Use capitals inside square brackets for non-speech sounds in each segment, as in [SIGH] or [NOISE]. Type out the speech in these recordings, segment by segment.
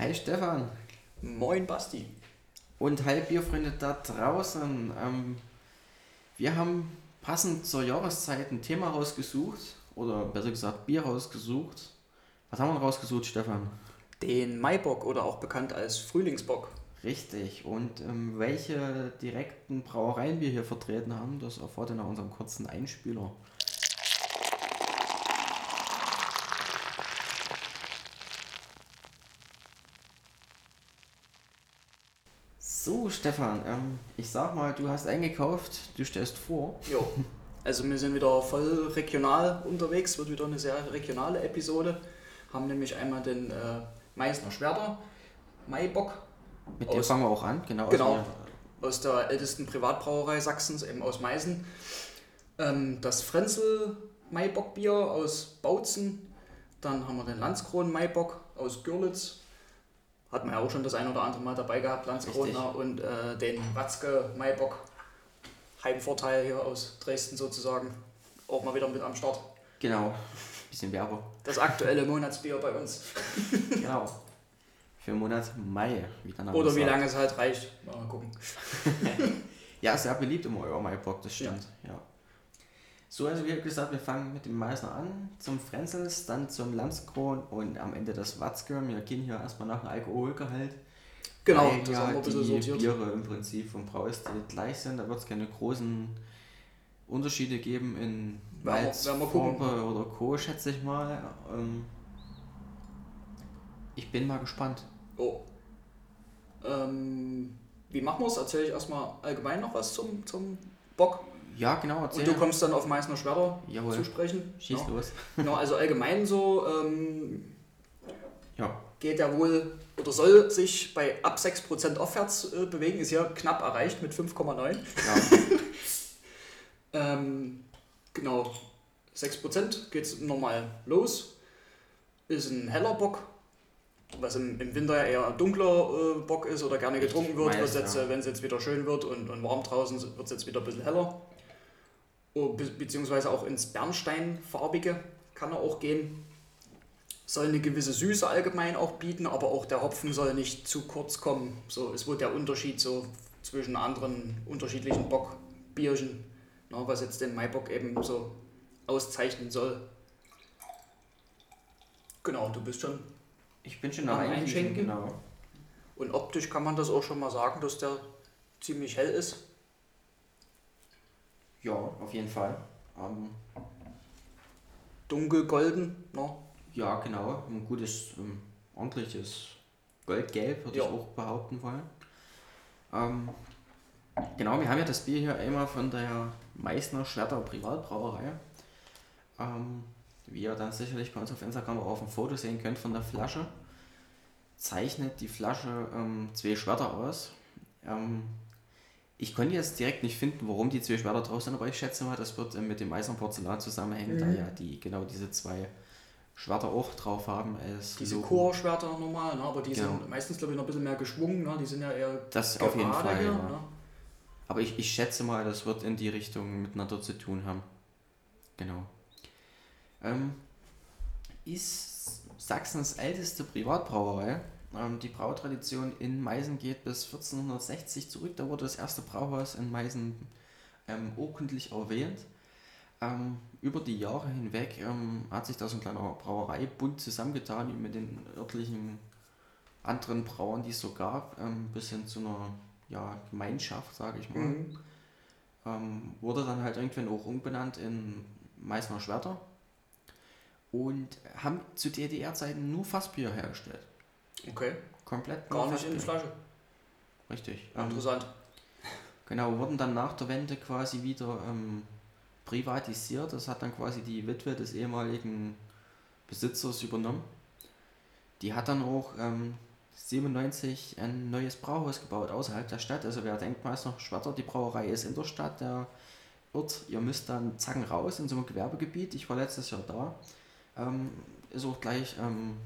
Hi Stefan. Moin Basti. Und hi Bierfreunde da draußen. Ähm, wir haben passend zur Jahreszeit ein Thema rausgesucht. Oder besser gesagt Bier rausgesucht. Was haben wir rausgesucht, Stefan? Den Maibock oder auch bekannt als Frühlingsbock. Richtig. Und ähm, welche direkten Brauereien wir hier vertreten haben, das erfahrt ihr nach unserem kurzen Einspieler. So, Stefan, ähm, ich sag mal, du hast eingekauft, du stellst vor. Jo. Also wir sind wieder voll regional unterwegs, wird wieder eine sehr regionale Episode. Haben nämlich einmal den äh, Meißner Schwerter, Maibock. Mit dir fangen wir auch an, genau. Genau. Also, Aus der ältesten Privatbrauerei Sachsens, eben aus Meißen. Ähm, das Frenzel Maibockbier aus Bautzen. Dann haben wir den Landskron Maibock aus Görlitz. Hat man ja auch schon das ein oder andere Mal dabei gehabt, Landskroner. Und äh, den Watzke Maibock. Heimvorteil hier aus Dresden sozusagen. Auch mal wieder mit am Start. genau. Bisschen Werbung. Das aktuelle Monatsbier bei uns. Genau. Für den Monat Mai, wie Oder wie lange es halt reicht. Mal gucken. [LAUGHS] Ja, sehr beliebt im Euro-Maibock, das stimmt. Ja. So, also wie gesagt, wir fangen mit dem Meißner an, zum Frenzels, dann zum Landskron und am Ende das Watzke. Wir gehen hier erstmal nach dem Alkoholgehalt. Genau, weil das ja haben wir ein bisschen die sortiert. Biere im Prinzip vom Braustil gleich sind. Da wird es keine großen Unterschiede geben in gucken. Malzfarbe oder Co., schätze ich mal. Ähm, ich bin mal gespannt. Oh. Ähm, wie machen wir es? Erzähle ich erstmal allgemein noch was zum, zum Bock. Ja, genau, erzähl. Und du kommst dann auf Meißner Schwerter Jawohl. zu sprechen. Schieß ja. los. [LAUGHS] Genau, also allgemein so ähm, Ja, geht er wohl oder soll sich bei ab 6% aufwärts äh, bewegen. Ist ja knapp erreicht mit 5,9. ja. [LAUGHS] Ähm, genau, 6% geht es normal los. Ist ein heller Bock, was im, im Winter ja eher ein dunkler äh, Bock ist oder gerne getrunken wird. Meist, Wird's jetzt, ja. äh, Wenn es jetzt wieder schön wird und, und warm draußen, wird es jetzt wieder ein bisschen heller. Oh, be beziehungsweise auch ins Bernsteinfarbige kann er auch gehen. Soll eine gewisse Süße allgemein auch bieten, aber auch der Hopfen soll nicht zu kurz kommen. So ist wohl der Unterschied so zwischen anderen unterschiedlichen Bockbierchen, ne, was jetzt den Maibock eben so auszeichnen soll. Genau, du bist schon. Ich bin schon Am Einschenken? genau. Und optisch kann man das auch schon mal sagen, dass der ziemlich hell ist. Ja, auf jeden Fall. Ähm, Dunkelgolden, ne? ja, genau. Ein gutes, ähm, ordentliches Goldgelb, würde Ja. ich auch behaupten wollen. Ähm, genau, wir haben ja das Bier hier einmal von der Meißner Schwerter Privatbrauerei. Ähm, wie ihr dann sicherlich bei uns auf Instagram auch auf dem Foto sehen könnt von der Flasche, zeichnet die Flasche ähm, zwei Schwerter aus. Ähm, ich konnte jetzt direkt nicht finden, warum die zwei Schwerter drauf sind, aber ich schätze mal, das wird äh, mit dem Eisern Porzellan zusammenhängen, da Mhm. ja die genau diese zwei Schwerter auch drauf haben. Als Diese. Chorschwerter normal, ne? aber die Genau. sind meistens, glaube ich, noch ein bisschen mehr geschwungen. Ne? Die sind ja eher Das auf jeden Fall. hier, Ja. ne? Aber ich, ich schätze mal, das wird in die Richtung miteinander zu tun haben. Genau. Ähm, ist Sachsens älteste Privatbrauerei. Ähm, die Brautradition in Meißen geht bis 1460 zurück. Da wurde das erste Brauhaus in Meißen ähm, urkundlich erwähnt. Ähm, über die Jahre hinweg ähm, hat sich da so ein kleiner Brauereibund zusammengetan mit den örtlichen anderen Brauern, die es so gab, ähm, bis hin zu einer ja, Gemeinschaft, sage ich mal. Mhm. Ähm, wurde dann halt irgendwann auch umbenannt in Meißner Schwerter und haben zu DDR-Zeiten nur Fassbier hergestellt. Okay, Komplett gar nicht in die. Flasche. Richtig. Ähm, Interessant. Genau, wurden dann nach der Wende quasi wieder ähm, privatisiert. Das hat dann quasi die Witwe des ehemaligen Besitzers übernommen. Die hat dann auch ähm, 97 ein neues Brauhaus gebaut außerhalb der Stadt. Also wer denkt Meister Schwerter, die Brauerei ist in der Stadt, der Ort, ihr müsst dann zacken raus in so einem Gewerbegebiet. Ich war letztes Jahr da. Ähm, ist auch gleich ähm,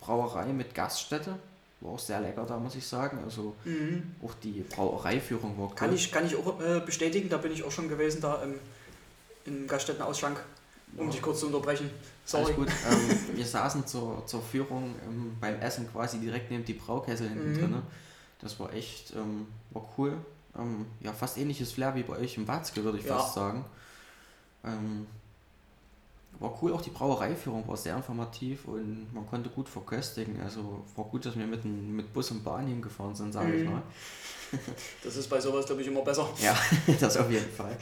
Brauerei mit Gaststätte. War auch sehr lecker da, muss ich sagen. Also Mhm. auch die Brauereiführung war Kann cool. ich, kann ich auch äh, bestätigen, da bin ich auch schon gewesen, da im, im Gaststättenausschank, um Ja. dich kurz zu unterbrechen. Sorry. Alles gut. [LAUGHS] Ähm, wir saßen zur, zur Führung ähm, beim Essen quasi direkt neben die Braukessel hinten Mhm. drin. Das war echt, ähm, war cool. Ähm, ja, fast ähnliches Flair wie bei euch im Watzke, würde ich Ja. fast sagen. War cool, auch die Brauereiführung war sehr informativ und man konnte gut verköstigen. Also war gut, dass wir mit, mit Bus und Bahn hingefahren sind, sage ich Mhm. mal. [LAUGHS] Das ist bei sowas, glaube ich, immer besser. [LAUGHS] Ja, das auf jeden Fall.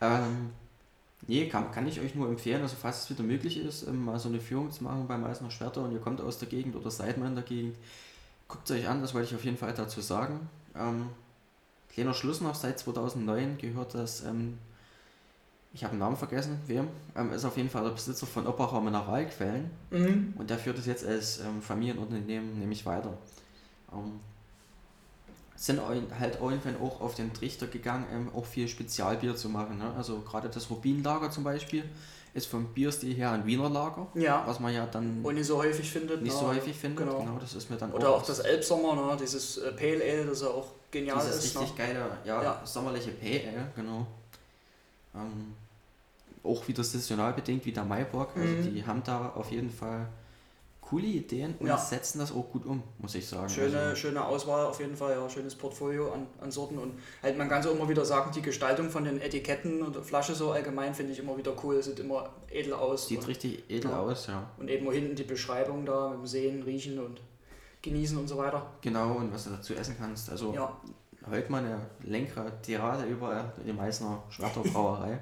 Ähm, nee, kann, kann ich euch nur empfehlen, also falls es wieder möglich ist, ähm, mal so eine Führung zu machen beim Eisner Schwerter und ihr kommt aus der Gegend oder seid mal in der Gegend, guckt es euch an, das wollte ich auf jeden Fall dazu sagen. Ähm, kleiner Schluss noch, seit 2009 gehört das, ähm, ich habe den Namen vergessen, wem, ähm, ist auf jeden Fall der Besitzer von Oppacher Mineralquellen. Mhm. Und der führt es jetzt als ähm, Familienunternehmen nämlich weiter. Ähm, sind halt irgendwann auch auf den Trichter gegangen, ähm, auch viel Spezialbier zu machen. Ne? Also gerade das Rubinlager zum Beispiel ist vom Bierstil her ein Wiener Lager, Ja. was man ja dann Und nicht so häufig findet. nicht ne? so häufig findet. Genau. Genau. das ist mir dann Oder auch das Elbsommer, ne? dieses äh, Pale Ale, das ja auch genial dieses ist. richtig Ne? geile, ja, Ja. sommerliche Pale Ale, genau. Ähm, auch wieder saisonal bedingt wie der Maibock. Also Mhm. die haben da auf jeden Fall coole Ideen und Ja. setzen das auch gut um, muss ich sagen. Schöne, also, schöne Auswahl auf jeden Fall, ja, schönes Portfolio an, an Sorten und halt man kann so immer wieder sagen, die Gestaltung von den Etiketten und der Flasche so allgemein finde ich immer wieder cool, sieht immer edel aus sieht und, richtig edel Ja. aus, ja. und eben hinten die Beschreibung da mit dem Sehen, Riechen und Genießen und so weiter. Genau, und was du dazu essen kannst. Also Ja, heute mal eine längere Tirade über die Meißner Schwerter Brauerei.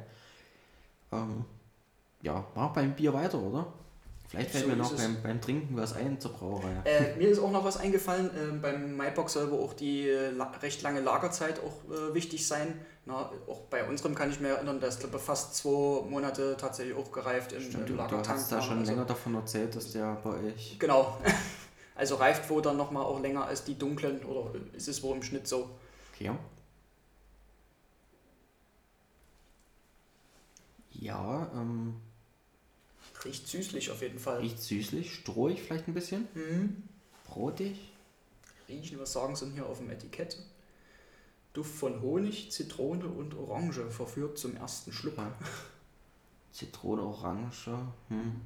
[LAUGHS] ähm, ja, mach beim Bier weiter, oder? Vielleicht fällt So mir noch beim, beim Trinken was ein zur Brauerei. äh, mir ist auch noch was eingefallen, äh, beim Maibock soll wohl auch die äh, recht lange Lagerzeit auch äh, wichtig sein. Na, auch bei unserem kann ich mir erinnern, dass glaube fast zwei Monate tatsächlich auch gereift im, Stimmt, im du, du Lagertank. hast da schon Also- länger davon erzählt, dass der bei euch. Genau. [LAUGHS] Also reift wohl dann nochmal auch länger als die dunklen oder ist es wohl im Schnitt so? Okay. Ja, ähm, Riecht süßlich auf jeden Fall. riecht süßlich, strohig vielleicht ein bisschen, Mhm. brotig. Riechen, was sagen sie denn hier auf dem Etikett? Duft von Honig, Zitrone und Orange verführt zum ersten Schluck. Ja. Zitrone, Orange. Hm.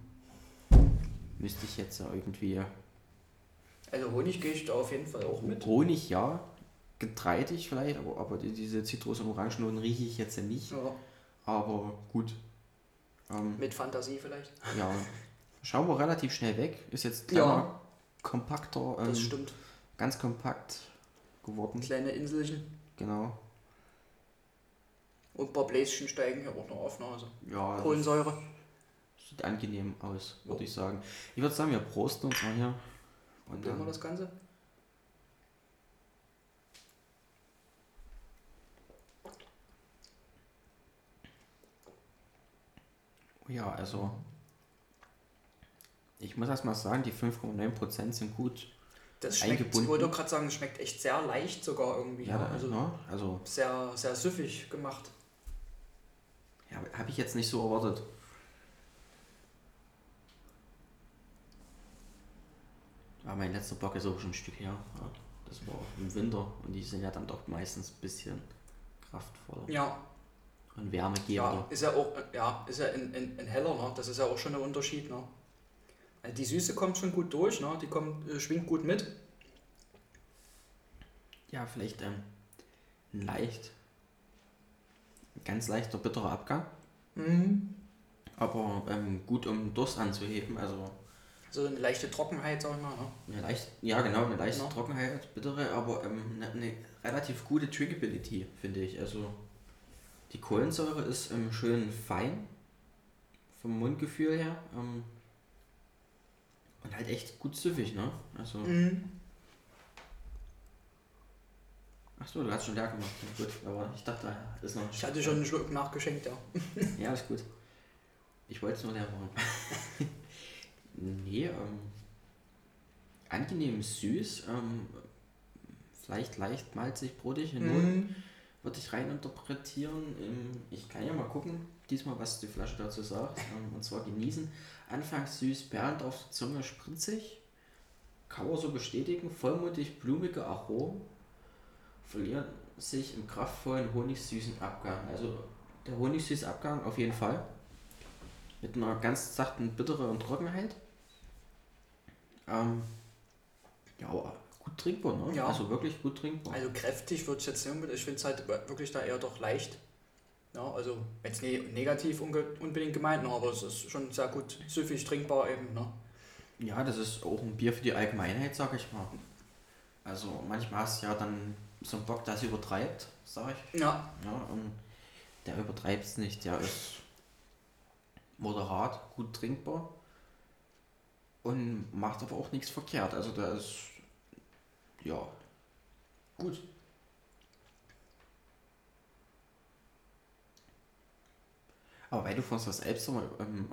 Müsste ich jetzt ja irgendwie. Also Honig gehe ich da auf jeden Fall auch mit. Honig ja, getreidig vielleicht, aber, aber die, diese Zitrus- und Orangennoten rieche ich jetzt ja nicht. Ja, Aber gut. Ähm, mit Fantasie vielleicht. ja, schauen wir relativ schnell weg. Ist jetzt Ja. kleiner, kompakter, ähm, Das stimmt. ganz kompakt geworden. Kleine Inselchen Genau. und ein paar Bläschen steigen hier auch noch auf. ne? Also Ja, Kohlensäure. sieht angenehm aus, würde ich sagen. Ich würde sagen, wir prosten uns mal hier. Und Probieren wir dann, das Ganze. Ja, also. Ich muss erst mal sagen, die 5,9% sind gut. Das schmeckt, ich wollte gerade sagen, es schmeckt echt sehr leicht sogar irgendwie. Ja, also, also ne? also sehr, sehr süffig gemacht. ja, habe ich jetzt nicht so erwartet. Aber mein letzter Bock ist auch schon ein Stück her. Ja, das war im Winter und die sind ja dann doch meistens ein bisschen kraftvoller Ja, und ja, wärmegebender. ist ja auch, äh, ja, ist ja ein, ein, ein heller, ne? Das ist ja auch schon ein Unterschied, ne? Also die Süße kommt schon gut durch, ne? Die kommt, äh, schwingt gut mit. Ja, vielleicht ähm, ein leicht, ganz leichter bitterer Abgang, Mhm. aber ähm, gut um Durst anzuheben. Also So eine leichte Trockenheit, sag ich mal, ne? eine leicht, ja genau, eine leichte Ja. Trockenheit, bittere, aber ähm, eine, eine relativ gute Drinkability, finde ich. Also die Kohlensäure ist ähm, schön fein vom Mundgefühl her ähm, und halt echt gut süffig, ne? Also, Mhm. achso, du hast schon leer gemacht. Gut, aber ich dachte, da ist noch Ich hatte schon einen Schluck nachgeschenkt, ja. Ja, ist gut. Ich wollte es nur leer machen. [LAUGHS] nee, ähm, angenehm süß, ähm, vielleicht leicht malzig, brotig, in Mhm. Würde ich reininterpretieren. Ähm, ich kann ja mal gucken, diesmal, was die Flasche dazu sagt. [LAUGHS] Ähm, und zwar genießen. Anfangs süß, perlend auf der Zunge, spritzig. Kann man so bestätigen. Vollmundig, blumige Aromen. Verlieren sich im kraftvollen, honigsüßen Abgang. Also der honigsüße Abgang auf jeden Fall. Mit einer ganz sachten Bittere und Trockenheit. Ähm, ja, aber gut trinkbar, ne? Ja. Also wirklich gut trinkbar. Also kräftig würde ich jetzt nicht unbedingt, ich finde es halt wirklich da eher doch leicht. Ja, also jetzt ne negativ unbedingt gemeint, ne, aber es ist schon sehr gut süffig trinkbar eben. Ne? Ja, das ist auch ein Bier für die Allgemeinheit, sag ich mal. Also manchmal hast du ja dann so einen Bock, das übertreibt, sag ich. Ja, Ja, und der übertreibt es nicht. Der ist moderat, gut trinkbar und macht aber auch nichts verkehrt. Also der ist, ja, gut. Aber weil du von das Elbsommer ähm,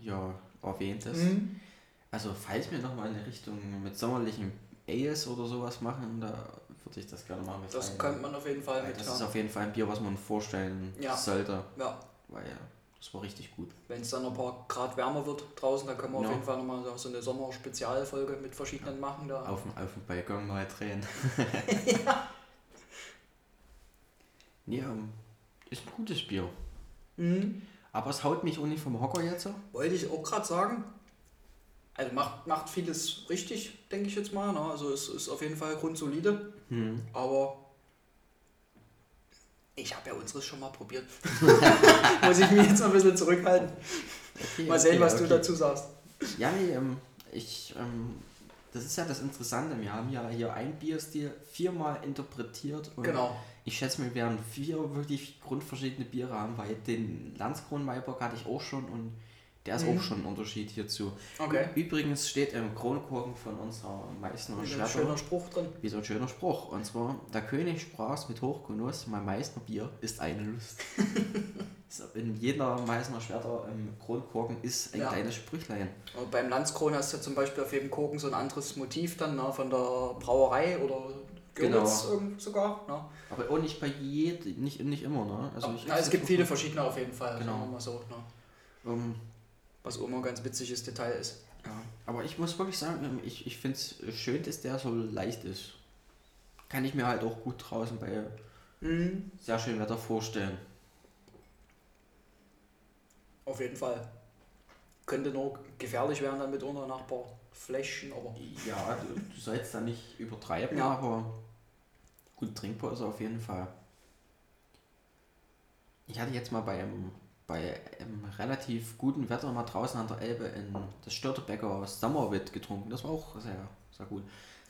ja, erwähntest, Mhm. also falls wir nochmal in eine Richtung mit sommerlichen Ales oder sowas machen, da würde ich das gerne mal mit das rein- könnte man auf jeden Fall mit. das ist auf jeden Fall ein Bier, was man vorstellen Ja. sollte. ja. Weil ja, das war richtig gut. Wenn es dann ein paar Grad wärmer wird draußen, dann können wir Ja. auf jeden Fall nochmal so- so eine Sommer-Spezialfolge mit verschiedenen machen. Da. Auf dem, auf dem Balkon mal drehen. [LAUGHS] [LAUGHS] Nee, ähm, ist ein gutes Bier. Mhm. Aber es haut mich auch nicht vom Hocker jetzt. so. Wollte ich auch gerade sagen. Also macht, macht vieles richtig, denke ich jetzt mal. Ne? Also es ist auf jeden Fall grundsolide. Hm. Aber ich habe ja unseres schon mal probiert. [LAUGHS] Muss ich mich jetzt noch ein bisschen zurückhalten. Okay, Mal sehen, okay, was du okay. dazu sagst. Ja, nee, ähm, ich, ähm, das ist ja das Interessante. Wir haben ja hier ein Bierstil viermal interpretiert. Und Genau. Ich schätze, wir werden vier wirklich grundverschiedene Biere haben, weil den Landskron Maibock hatte ich auch schon und der ist Mhm. auch schon ein Unterschied hierzu. Okay. Übrigens steht im Kronkorken von unserer Meißner Ein Schwerter schöner Spruch drin. wie so ein schöner Spruch. Und zwar, der König sprach mit Hochgenuss, mein Meißner Bier ist eine Lust. [LAUGHS] in jeder Meißner Schwerter im Kronkorken ist ein Ja. kleines Sprüchlein. Und beim Landskron hast du zum Beispiel auf jedem Korken so ein anderes Motiv dann ne, von der Brauerei oder Görlitz Genau. sogar. Ne? Aber auch nicht bei jedem, nicht, nicht immer, ne? Also Aber, na, es gibt viele verschiedene auf jeden Fall, Genau. so. Ne? Ähm, Was auch immer ein ganz witziges Detail ist. ja. Aber ich muss wirklich sagen, ähm, ich, ich finde es schön, dass der so leicht ist. Kann ich mir halt auch gut draußen bei Mhm. sehr schönem Wetter vorstellen. Auf jeden Fall. Könnte nur gefährlich werden dann mitunter nach ein paar Fläschchen, aber Ja, du, du sollst da nicht übertreiben, Ja. aber gut trinkbar ist er auf jeden Fall. Ich hatte jetzt mal bei einem, bei einem relativ guten Wetter mal draußen an der Elbe in das Störtebecker Sommerwitt getrunken. Das war auch sehr, sehr gut.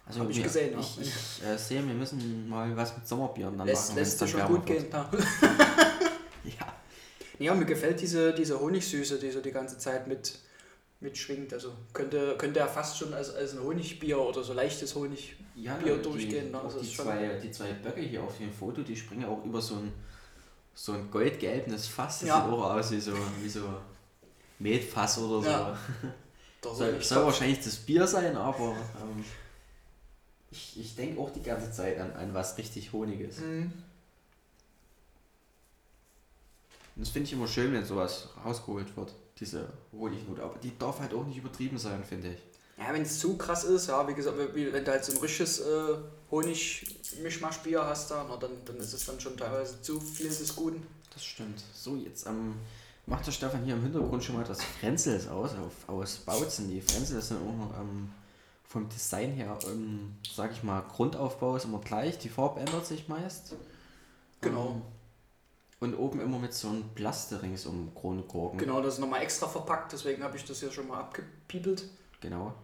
Also Hab ich wir- gesehen. Ich, ich äh, sehe, wir müssen mal was mit Sommerbieren dann lässt, machen. lässt sich schon gut gehen. Ja. [LAUGHS] Ja. ja, mir gefällt diese, diese Honigsüße, die so die ganze Zeit mit, mitschwingt. Also könnte, könnte er fast schon als, als ein Honigbier oder so leichtes Honigbier Ja, die, durchgehen, ne? die, ist schon- zwei, die zwei Böcke hier auf dem Foto, die springen auch über so ein, so ein goldgelbenes Fass. Das Ja. sieht auch aus wie so, wie so Metfass oder so. Ja. [LAUGHS] Der Soll, soll wahrscheinlich das Bier sein, aber ähm, [LAUGHS] ich, ich denke auch die ganze Zeit an, an was richtig Honiges. Mhm. Und das finde ich immer schön, wenn sowas rausgeholt wird, diese Honignote. Aber die darf halt auch nicht übertrieben sein, finde ich. Ja, wenn es zu krass ist, ja, wie gesagt, wenn du halt so ein richtiges äh, Honig-Mischmaschbier hast, da, na, dann, dann ist es dann schon teilweise zu viel des Guten. Das stimmt. So, jetzt ähm, macht der Stefan hier im Hintergrund schon mal das Frenzels aus, auf, aus Bautzen. Die Frenzels sind auch ähm, vom Design her, ähm, sag ich mal, Grundaufbau ist immer gleich. Die Farbe ändert sich meist. Genau. Ähm, und oben immer mit so einem Plasterings um Kronkorken. Genau, das ist nochmal extra verpackt, deswegen habe ich das hier schon mal abgepiepelt. Genau.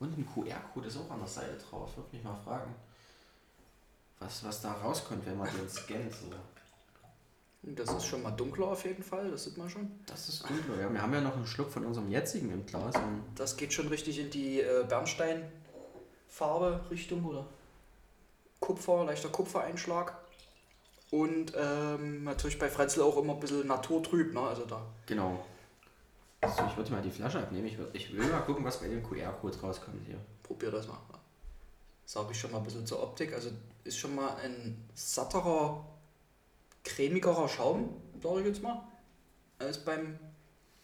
Und ein QR-Code ist auch an der Seite drauf. Würde mich mal fragen, was, was da rauskommt, wenn man den scannt. So. Das ist schon mal dunkler auf jeden Fall, das sieht man schon. Das ist dunkler, ja. Wir haben ja noch einen Schluck von unserem jetzigen im Glas. Das geht schon richtig in die äh, Bernsteinfarbe Richtung oder Kupfer, leichter Kupfereinschlag. Und ähm, natürlich bei Frenzel auch immer ein bisschen naturtrüb, ne? Also da. Genau. So, ich würde mal die Flasche abnehmen. Ich, würd, ich will mal gucken, was bei dem QR-Code rauskommt hier. Probier das mal. Sage ich schon mal ein bisschen zur Optik. Also ist schon mal ein satterer, cremigerer Schaum, sage ich jetzt mal, als beim.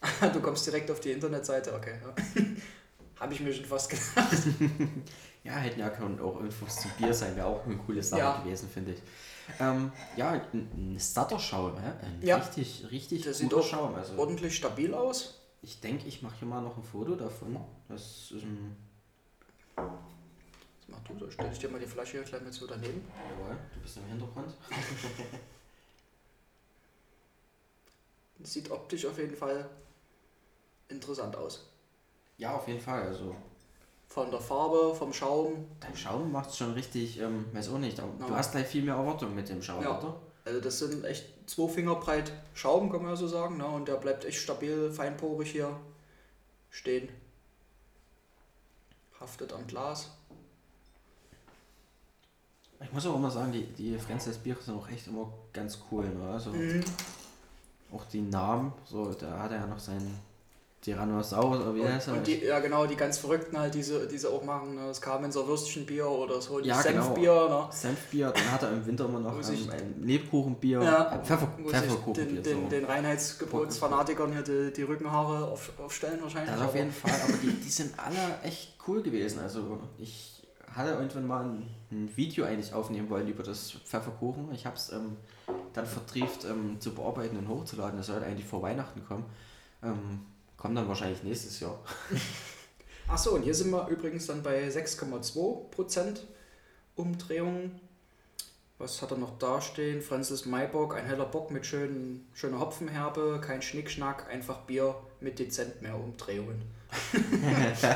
[LAUGHS] du kommst direkt auf die Internetseite, okay. Ja. [LAUGHS] Habe ich mir schon fast gedacht. [LAUGHS] Ja, hätten ja können auch Infos zum Bier sein, wäre auch eine coole Sache Ja. gewesen, finde ich. Ähm, ja, ein, ein satter Schaum, hä? ein Ja. richtig, richtig sieht guter auch Schaum. Also, Ordentlich stabil aus. Ich denke, ich mache hier mal noch ein Foto davon. Das ist ein. Was mach du? Da stelle ich dir mal die Flasche hier gleich mit so daneben. Jawohl, du bist im Hintergrund. [LAUGHS] Sieht optisch auf jeden Fall interessant aus. Ja, auf jeden Fall. Also, Von der Farbe, vom Schaum. dein Schaum macht es schon richtig, ähm, weiß auch nicht, aber du Ja. hast gleich viel mehr Erwartung mit dem Schaum, Ja. oder? Also das sind echt zwei Finger breit Schaum, kann man ja so sagen. Ne? Und der bleibt echt stabil, feinporig hier stehen. Haftet am Glas. Ich muss auch immer sagen, die, die Franzis Biere sind auch echt immer ganz cool. Ne? Also, Mhm. auch die Namen, so, da hat er ja noch seinen Tyrannosaurus, oder wie heißt Und, er? und die, ja genau, die ganz Verrückten halt, diese, diese auch machen, ne? das Kamenzer Würstchenbier oder das Honig Ja, genau. Senfbier. Ne? Senfbier, dann hat er im Winter immer noch Wo ähm, ein Lebkuchenbier, Ja, Pfeffer, Pfefferkuchenbier. den, den, so. den Reinheitsgebotsfanatikern hier die, die Rückenhaare auf, aufstellen wahrscheinlich. Das auf jeden Fall, aber die, die sind alle echt cool gewesen. Also ich hatte irgendwann mal ein, ein Video eigentlich aufnehmen wollen über das Pfefferkuchen. Ich habe es ähm, dann vertrieft ähm, zu bearbeiten und hochzuladen. Das sollte eigentlich vor Weihnachten kommen. Ähm, kommt dann wahrscheinlich nächstes Jahr. [LAUGHS] Achso, und hier sind wir übrigens dann bei 6,2% Umdrehungen. Was hat er noch dastehen? Francis Maybock, ein heller Bock mit schönen, schöner Hopfenherbe, kein Schnickschnack, einfach Bier mit dezent mehr Umdrehungen. [LAUGHS]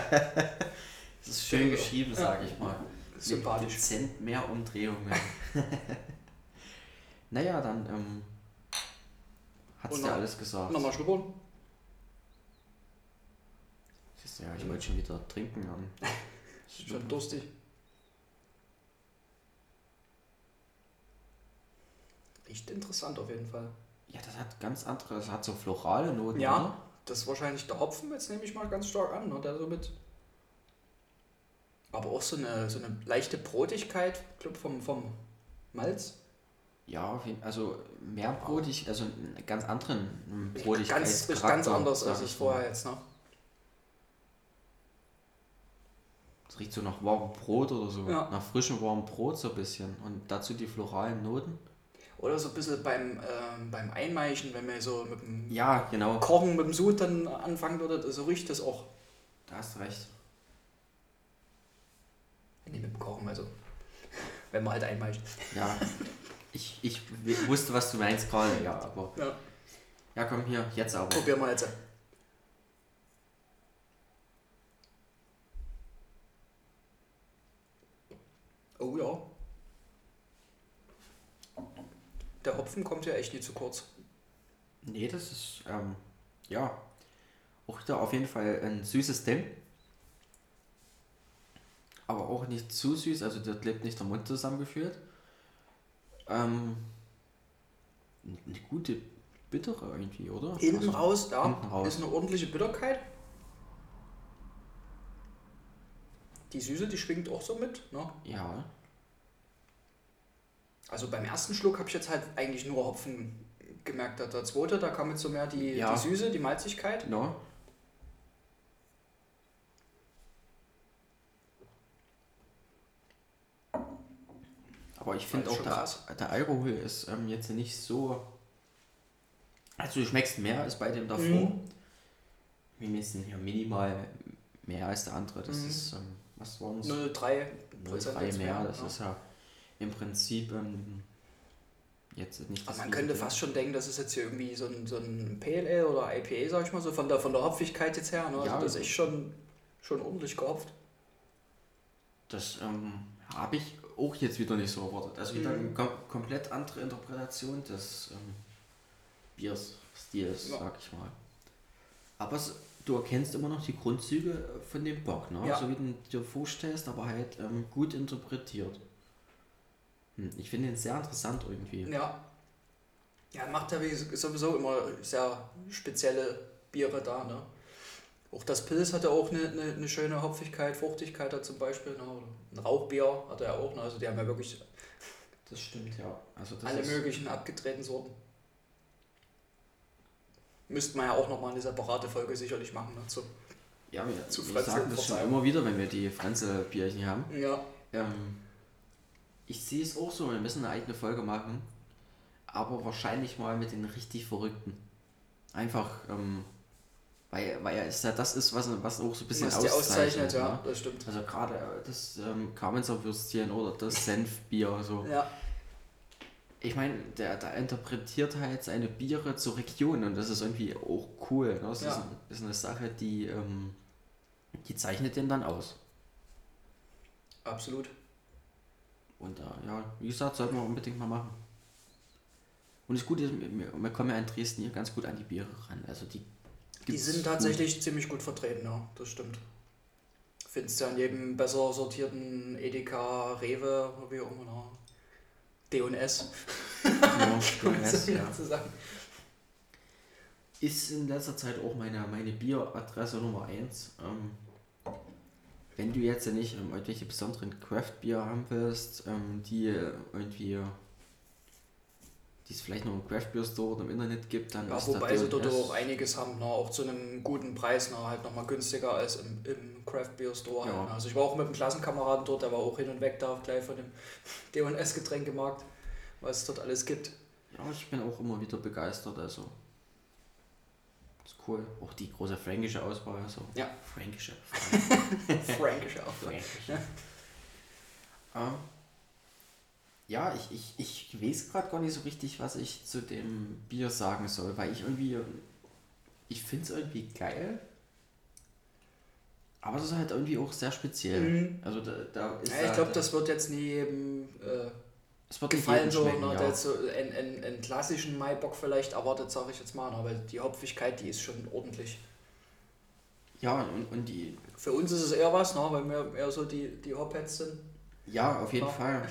Das ist schön geschrieben, Ja. sage ich mal. Sympathisch. Mit Dezent mehr Umdrehungen. [LAUGHS] naja, dann ähm, hat es dir alles gesagt. Nochmal schnuppern. Siehst du, ja, ich wollte schon wieder trinken. Und [LAUGHS] Schon durstig. Riecht interessant auf jeden Fall. ja, das hat ganz andere, das hat so florale Noten. Ja. oder? Das ist wahrscheinlich der Hopfen, jetzt nehme ich mal ganz stark an, ne? der so mit. Aber auch so eine, so eine leichte Brotigkeit, glaube vom, vom Malz. Ja, also mehr brotig, also einen ganz anderen ähm, Ganz, ist ganz anders als ich vorher jetzt. Ne? Es riecht so nach warmem Brot oder so. Ja. Nach frischem warmem Brot so ein bisschen. Und dazu die floralen Noten. Oder so ein bisschen beim, ähm, beim Einmeichen, wenn man so mit dem Ja, genau. Kochen, mit dem Sud dann anfangen würde, so riecht das auch. Da hast du recht. Nee, mit dem Kochen, also [LAUGHS] wenn man halt einmeicht. Ja. ich, ich wusste, was du meinst gerade, ja, aber. Ja. Ja, komm hier, jetzt aber. Probieren wir jetzt. Oh ja. Der Hopfen kommt ja echt nie zu kurz. Nee, das ist, ähm, ja, auch da auf jeden Fall ein süßes Ding. Aber auch nicht zu süß, also dort lebt nicht der Mund zusammengeführt. Ähm, eine gute bittere irgendwie, oder? Hinten Also, raus, ja, hinten raus. ist eine ordentliche Bitterkeit. Die Süße, die schwingt auch so mit. Ne? Ja, Also beim ersten Schluck habe ich jetzt halt eigentlich nur Hopfen gemerkt. Der der zweite, da kam jetzt so mehr die, Ja. die Süße, die Malzigkeit. genau. Aber ich finde ist auch, der, der Alkohol ist ähm, jetzt nicht so. Also, du schmeckst mehr als bei dem davor. Mhm. Wir sind hier minimal mehr als der andere. Das Mhm. ist, ähm, was waren es? 0,3 0,3 jetzt mehr. Das ja. ist ja im Prinzip ähm, jetzt nicht Aber man könnte fast schon denken, das ist jetzt hier irgendwie so ein, so ein PLL oder IPA, sag ich mal so, von der, von der Hopfigkeit jetzt her. Ne? Also Ja. das ist schon, schon ordentlich gehopft. Das ähm, habe ich auch jetzt wieder nicht so erwartet. Also wieder Mhm. eine kom komplett andere Interpretation des ähm, Bierstils, Ja. sag ich mal. Aber es, du erkennst immer noch die Grundzüge von dem Bock, ne? Ja. so wie du dir vorstellst, aber halt ähm, gut interpretiert. Hm, ich finde ihn sehr interessant irgendwie. Ja. Ja, macht ja wie sowieso immer sehr spezielle Biere da. Ne? Auch das Pilz hat ja auch eine, eine, eine schöne Hopfigkeit, Fruchtigkeit da zum Beispiel. Ne? Ein Rauchbier hat er ja auch. Ne? Also die haben ja wirklich Das stimmt, ja. Also alle möglichen abgedrehten Sorten. Müsste man ja auch nochmal eine separate Folge sicherlich machen dazu. Ja, wir, Zu wir sagen das schon immer wieder, wenn wir die Frenzel-Bierchen haben. Ja. Ähm, ich sehe es auch so, wir müssen eine eigene Folge machen, aber wahrscheinlich mal mit den richtig Verrückten. Einfach, ähm, weil, weil ja ist ja das ist, was, was auch so ein bisschen Was die auszeichnet, ja, ne? das stimmt. Also gerade äh, das ähm, Kamenzer Würstchen oder das [LAUGHS] Senfbier, so. Ja, Ich meine, der, der interpretiert halt seine Biere zur Region und das ist irgendwie auch cool. Ne? Das Ja. ist, ist eine Sache, die, ähm, die zeichnet den dann aus. absolut. Und äh, ja, wie gesagt, sollten wir unbedingt mal machen. Und das Gute ist, wir, wir kommen ja in Dresden hier ganz gut an die Biere ran. Also die Die sind gut. tatsächlich ziemlich gut vertreten, ja, das stimmt. Findest du ja in jedem besser sortierten Edeka, Rewe, wie auch immer, D&S. Ja, um [LAUGHS] ja, ja. zu sagen. Ist in letzter Zeit auch meine, meine Bieradresse Nummer 1. Ähm, wenn du jetzt nicht ähm, irgendwelche besonderen Craft-Bier haben willst, ähm, die irgendwie die es vielleicht noch im Craft Beer Store oder im Internet gibt, dann Ja, ist wobei sie dort auch einiges haben, ne? auch zu einem guten Preis, ne? halt nochmal günstiger als im, im Craft Beer Store. Ja. Halt, ne? Also ich war auch mit einem Klassenkameraden dort, der war auch hin und weg da gleich von dem [LAUGHS] D&S Getränkemarkt, was es dort alles gibt. Ja, ich bin auch immer wieder begeistert, also ist cool. Auch die große fränkische Auswahl, also Ja. fränkische. [LAUGHS] Frankische auch. Fränkische. ähm, ja, ich, ich, ich weiß gerade gar nicht so richtig, was ich zu dem Bier sagen soll, weil ich irgendwie, ich finde es irgendwie geil, aber es ist halt irgendwie auch sehr speziell. Mhm. Also da, da ist Ja, ich glaube, da- das wird jetzt nie jedem äh, es wird nicht gefallen, so, ne, ja. so einen, einen, einen klassischen Maibock vielleicht erwartet, sage ich jetzt mal, ne, weil die Hopfigkeit, die ist schon ordentlich. Ja, und, und die, Für uns ist es eher was, ne, weil wir eher so die, die Hopheads sind. Ja, auf jeden Ja. Fall.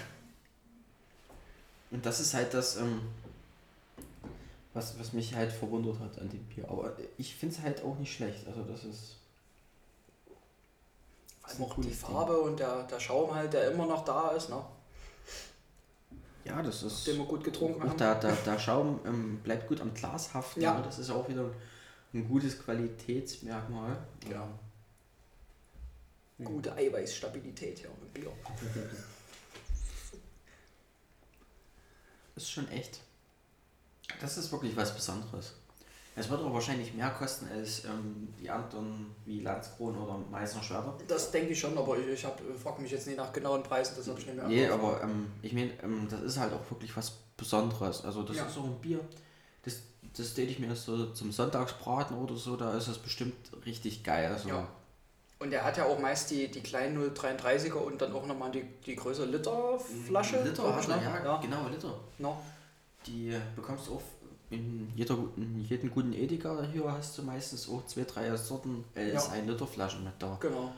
Und das ist halt das, ähm, was, was mich halt verwundert hat an dem Bier. Aber ich finde es halt auch nicht schlecht. Also das ist. Vor allem auch die cooles Ding. Farbe und der, der Schaum halt, der immer noch da ist, ne, Ja, das ist. den wir gut getrunken Auch haben. der, der, der Schaum ähm, bleibt gut am Glas haften. Ja. ne? Das ist auch wieder ein, ein gutes Qualitätsmerkmal. Ja. Gute Eiweißstabilität hier im Bier. [LAUGHS] Ist schon echt. Das ist wirklich was Besonderes. Es wird aber wahrscheinlich mehr kosten als ähm, die anderen wie Landskron oder Meißner Schwerter. Das denke ich schon, aber ich, ich frage mich jetzt nicht nach genauen Preisen, das habe ich nicht mehr. Nee, aber ähm, ich meine, ähm, das ist halt auch wirklich was Besonderes. Also das Ja. ist so ein Bier, das, das täte ich mir so zum Sonntagsbraten oder so, da ist das bestimmt richtig geil. Also, Ja. Und er hat ja auch meist die, die kleinen 0,33er und dann auch nochmal die, die größere Literflasche. Liter, ne? ja, ja. genau, Liter. No. Die bekommst du auch in, jeder, in jedem guten Edeka hier hast du meistens auch zwei, drei Sorten, äh, Ja. ist ein Liter Flaschen mit da. Genau.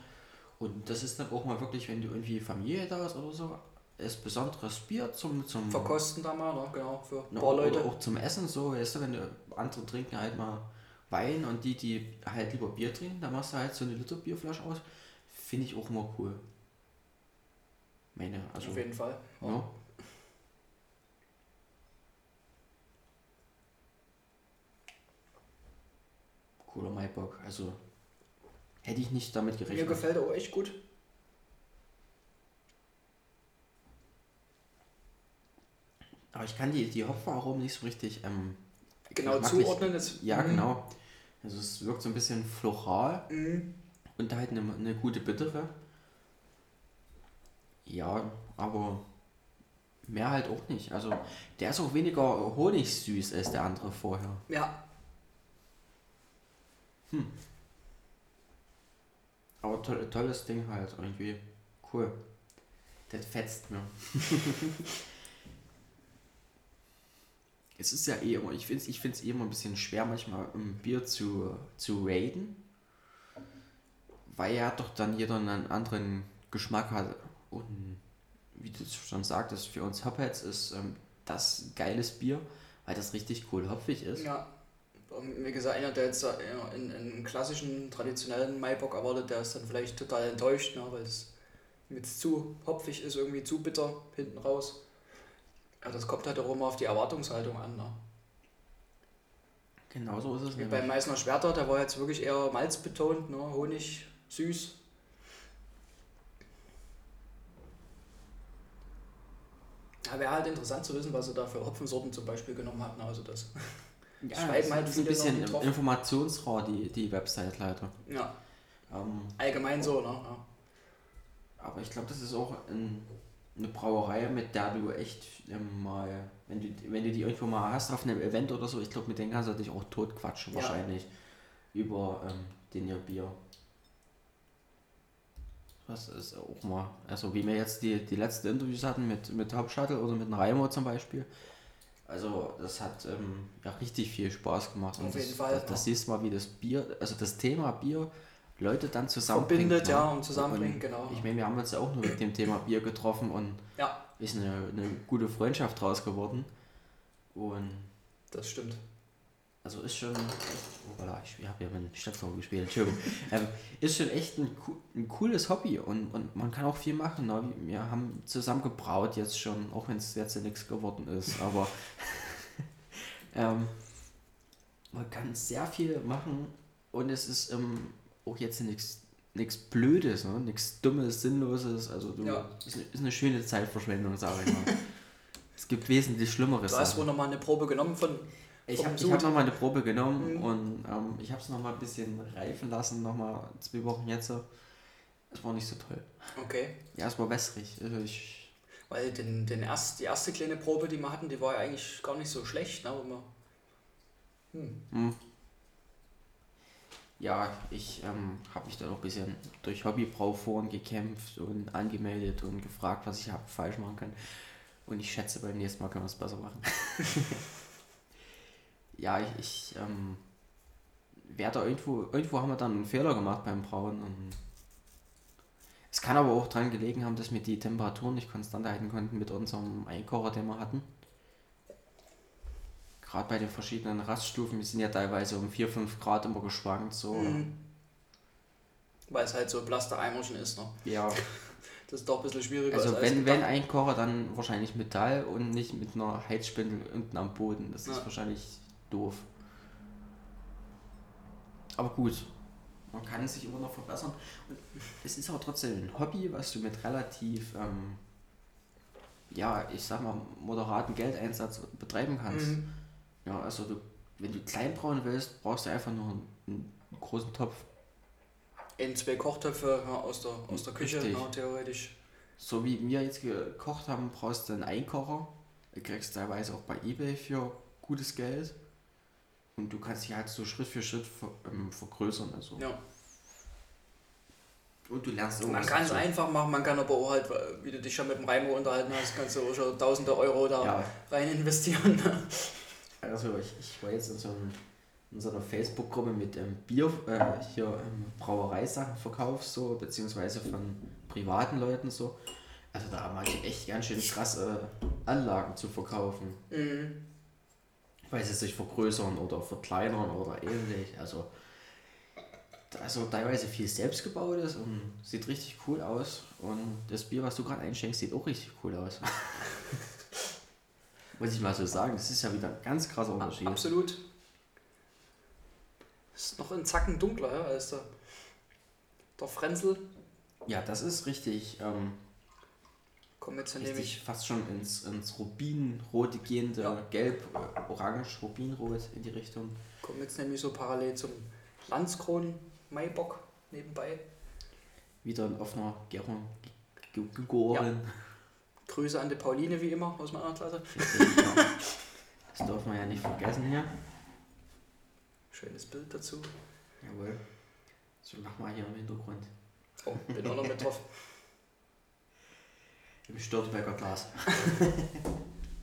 Und das ist dann auch mal wirklich, wenn du irgendwie Familie da ist oder so, ist besonderes Bier zum, zum Verkosten da mal, ne? genau, für ein paar oder Leute. auch zum Essen so, weißt du, wenn du andere trinken halt mal Wein und die, die halt lieber Bier trinken, dann machst du halt so eine Liter Bierflasche aus. Finde ich auch immer cool. Meine, also. Auf jeden Fall. Ja. Cooler Maibock. Also hätte ich nicht damit Mir gerechnet. gefällt er auch echt gut. Aber ich kann die, die Hopfenaromen nicht so richtig ähm, Genau zuordnen ist. Ja, Mhm. genau. Also es wirkt so ein bisschen floral Mhm. und halt eine, eine gute bittere. Ja, aber mehr halt auch nicht. Also der ist auch weniger honigsüß als der andere vorher. Ja, Aber toll, tolles Ding halt irgendwie. Cool. Das fetzt mir. [LAUGHS] es ist ja eh immer, ich finde es ich find's eh immer ein bisschen schwer manchmal ein Bier zu, zu raten. Weil ja doch dann jeder einen anderen Geschmack hat. Und wie du schon sagtest, für uns Hopheads ist ähm, das geiles Bier, weil das richtig cool hopfig ist. ja. Und Wie gesagt, einer, der jetzt äh, in, in klassischen, traditionellen Maibock erwartet, der ist dann vielleicht total enttäuscht, ne, weil es mit zu hopfig ist, irgendwie zu bitter hinten raus. Ja, das kommt halt auch immer auf die Erwartungshaltung an. Ne? Genau so ist es. Wie beim Meißner Schwerter, der war jetzt wirklich eher malzbetont, ne? Honig, süß. Ja, wäre halt interessant zu wissen, was er da für Hopfensorten zum Beispiel genommen hat. Ne? Also das. [LAUGHS] Ja, schreiben es halt ist ein bisschen informationsrau, die, die Website leider. Ja, Ähm, allgemein so, ne? Ja. aber ich glaube, das ist auch ein, eine Brauerei, mit der du echt ähm, mal, wenn du, wenn du die irgendwo mal hast auf einem Event oder so, ich glaube, mit denen kannst du dich auch tot quatschen Ja. wahrscheinlich über ähm, den ihr Bier. Das ist auch mal, also wie wir jetzt die, die letzten Interviews hatten mit, mit Hauptschattel oder mit einem Raimo zum Beispiel. Also das hat ähm, ja richtig viel Spaß gemacht. Auf das, jeden Fall, Das, das siehst du mal, wie das Bier, also das Thema Bier Leute dann zusammenbringt. Verbindet, ne? ja, und zusammenbringt, genau. Ich meine, wir haben uns ja auch nur mit dem Thema Bier getroffen und Ja, ist eine, eine gute Freundschaft draus geworden. Und das stimmt. also ist schon, oh, voilà, ich habe ja meinen Stadtfahrer gespielt, Entschuldigung. [LAUGHS] ähm, ist schon echt ein, ein cooles Hobby und, und man kann auch viel machen. Ne? Wir haben zusammen gebraut jetzt schon, auch wenn es jetzt ja nichts geworden ist, aber [LAUGHS] ähm, man kann sehr viel machen und es ist ähm, auch jetzt nichts nichts Blödes, ne? nichts Dummes, Sinnloses. Also du, Ja. ist, eine- ist eine schöne Zeitverschwendung, sage ich mal. [LAUGHS] es gibt wesentlich schlimmere Du hast wohl nochmal eine Probe genommen von. Ich habe hab nochmal eine Probe genommen Mhm. und ähm, ich habe es nochmal ein bisschen reifen lassen, nochmal zwei Wochen jetzt. Es war nicht so toll. Okay. Ja, es war wässrig. Also ich, Weil den, den erst, die erste kleine Probe, die wir hatten, die war ja eigentlich gar nicht so schlecht. Ne? Hm. hm. Ja, ich ähm, habe mich dann auch ein bisschen durch Hobbybrauforen gekämpft und angemeldet und gefragt, was ich hab falsch machen kann. Und ich schätze, beim nächsten Mal können wir es besser machen. [LAUGHS] ja, ich, ich ähm, werde da irgendwo, irgendwo haben wir dann einen Fehler gemacht beim Brauen. Und es kann aber auch daran gelegen haben, dass wir die Temperatur nicht konstant halten konnten mit unserem Einkocher, den wir hatten. Gerade bei den verschiedenen Raststufen, wir sind ja teilweise um 4, 5 Grad immer geschwankt. So. Mhm. Weil es halt so Plastereimerchen ist. Ne? Ja, [LAUGHS] Das ist doch ein bisschen schwieriger also als wenn, wenn gedacht. Einkocher, dann wahrscheinlich Metall und nicht mit einer Heizspindel unten am Boden. Das ist Ja. wahrscheinlich doof. Aber gut, man kann sich immer noch verbessern. Und es ist aber trotzdem ein Hobby, was du mit relativ, ähm, ja, ich sag mal, moderaten Geldeinsatz betreiben kannst. Mhm. Ja, also du, wenn du klein brauen willst, brauchst du einfach nur einen, einen großen Topf. In zwei Kochtöpfe ja, aus, der, aus der Küche, ja, theoretisch. So wie wir jetzt gekocht haben, brauchst du einen Einkocher. Du kriegst teilweise auch bei Ebay für gutes Geld. Und du kannst dich halt so Schritt für Schritt ver, ähm, vergrößern. Also. Ja. Und du lernst Man kann es einfach machen, man kann aber auch halt, wie du dich schon mit dem Raimo unterhalten hast, kannst du auch schon tausende Euro da Ja, rein investieren. Also ich, ich war jetzt in so, einem, in so einer Facebook-Gruppe mit ähm, Bier, äh, hier ähm, Brauereisachen so, beziehungsweise von privaten Leuten so. Also da haben manche echt ganz schön krasse Anlagen zu verkaufen. mhm. weil sie sich vergrößern oder verkleinern oder ähnlich. Also, also teilweise viel selbst gebautes und sieht richtig cool aus. Und das Bier, was du gerade einschenkst, sieht auch richtig cool aus. [LAUGHS] Muss ich mal so sagen, das ist ja wieder ein ganz krasser Unterschied. Absolut. Ist noch ein Zacken dunkler ja, als der, der Frenzel. Ja, das ist richtig, ähm, Komm, jetzt richtig ich. fast schon ins, ins Rubinrote gehende, Ja. gelb, äh, orange, Rubinrot in die Richtung. Komm, jetzt nehme ich so parallel zum Landskron Maibock nebenbei. Wieder ein offener Gärung ge- gegoren. Grüße an die Pauline wie immer aus meiner Klasse. Das darf man ja nicht vergessen hier. Schönes Bild dazu. Jawohl. So, mach mal hier im Hintergrund. Oh, bin auch noch mit drauf. Im Störtebecker Glas.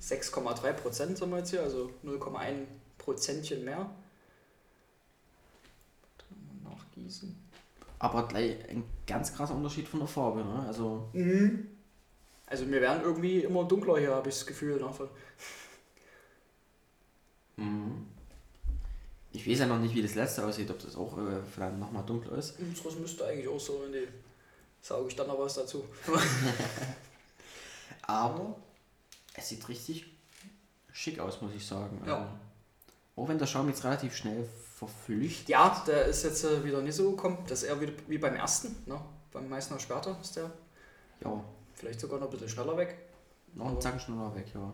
6,3 Prozent sind wir jetzt hier, also 0,1 Prozentchen mehr. Dann mal Nachgießen. Aber gleich ein ganz krasser Unterschied von der Farbe. Ne? Also, Also wir werden irgendwie immer dunkler hier, habe ich das Gefühl. Mhm. ich weiß ja noch nicht, wie das letzte aussieht, ob das auch äh, vielleicht nochmal dunkler ist. Unseres müsste eigentlich auch so in die. Sauge ich dann noch was dazu. [LAUGHS] Aber es sieht richtig schick aus, muss ich sagen. Ja. Also, Auch wenn der Schaum jetzt relativ schnell verflüchtigt. Ja, der ist jetzt äh, wieder nicht so gekommen. Das ist eher wie, wie beim ersten. Ne? Beim Meißner Sperrter ist der Ja, vielleicht sogar noch ein bisschen schneller weg. noch einen Zacken schneller weg, ja.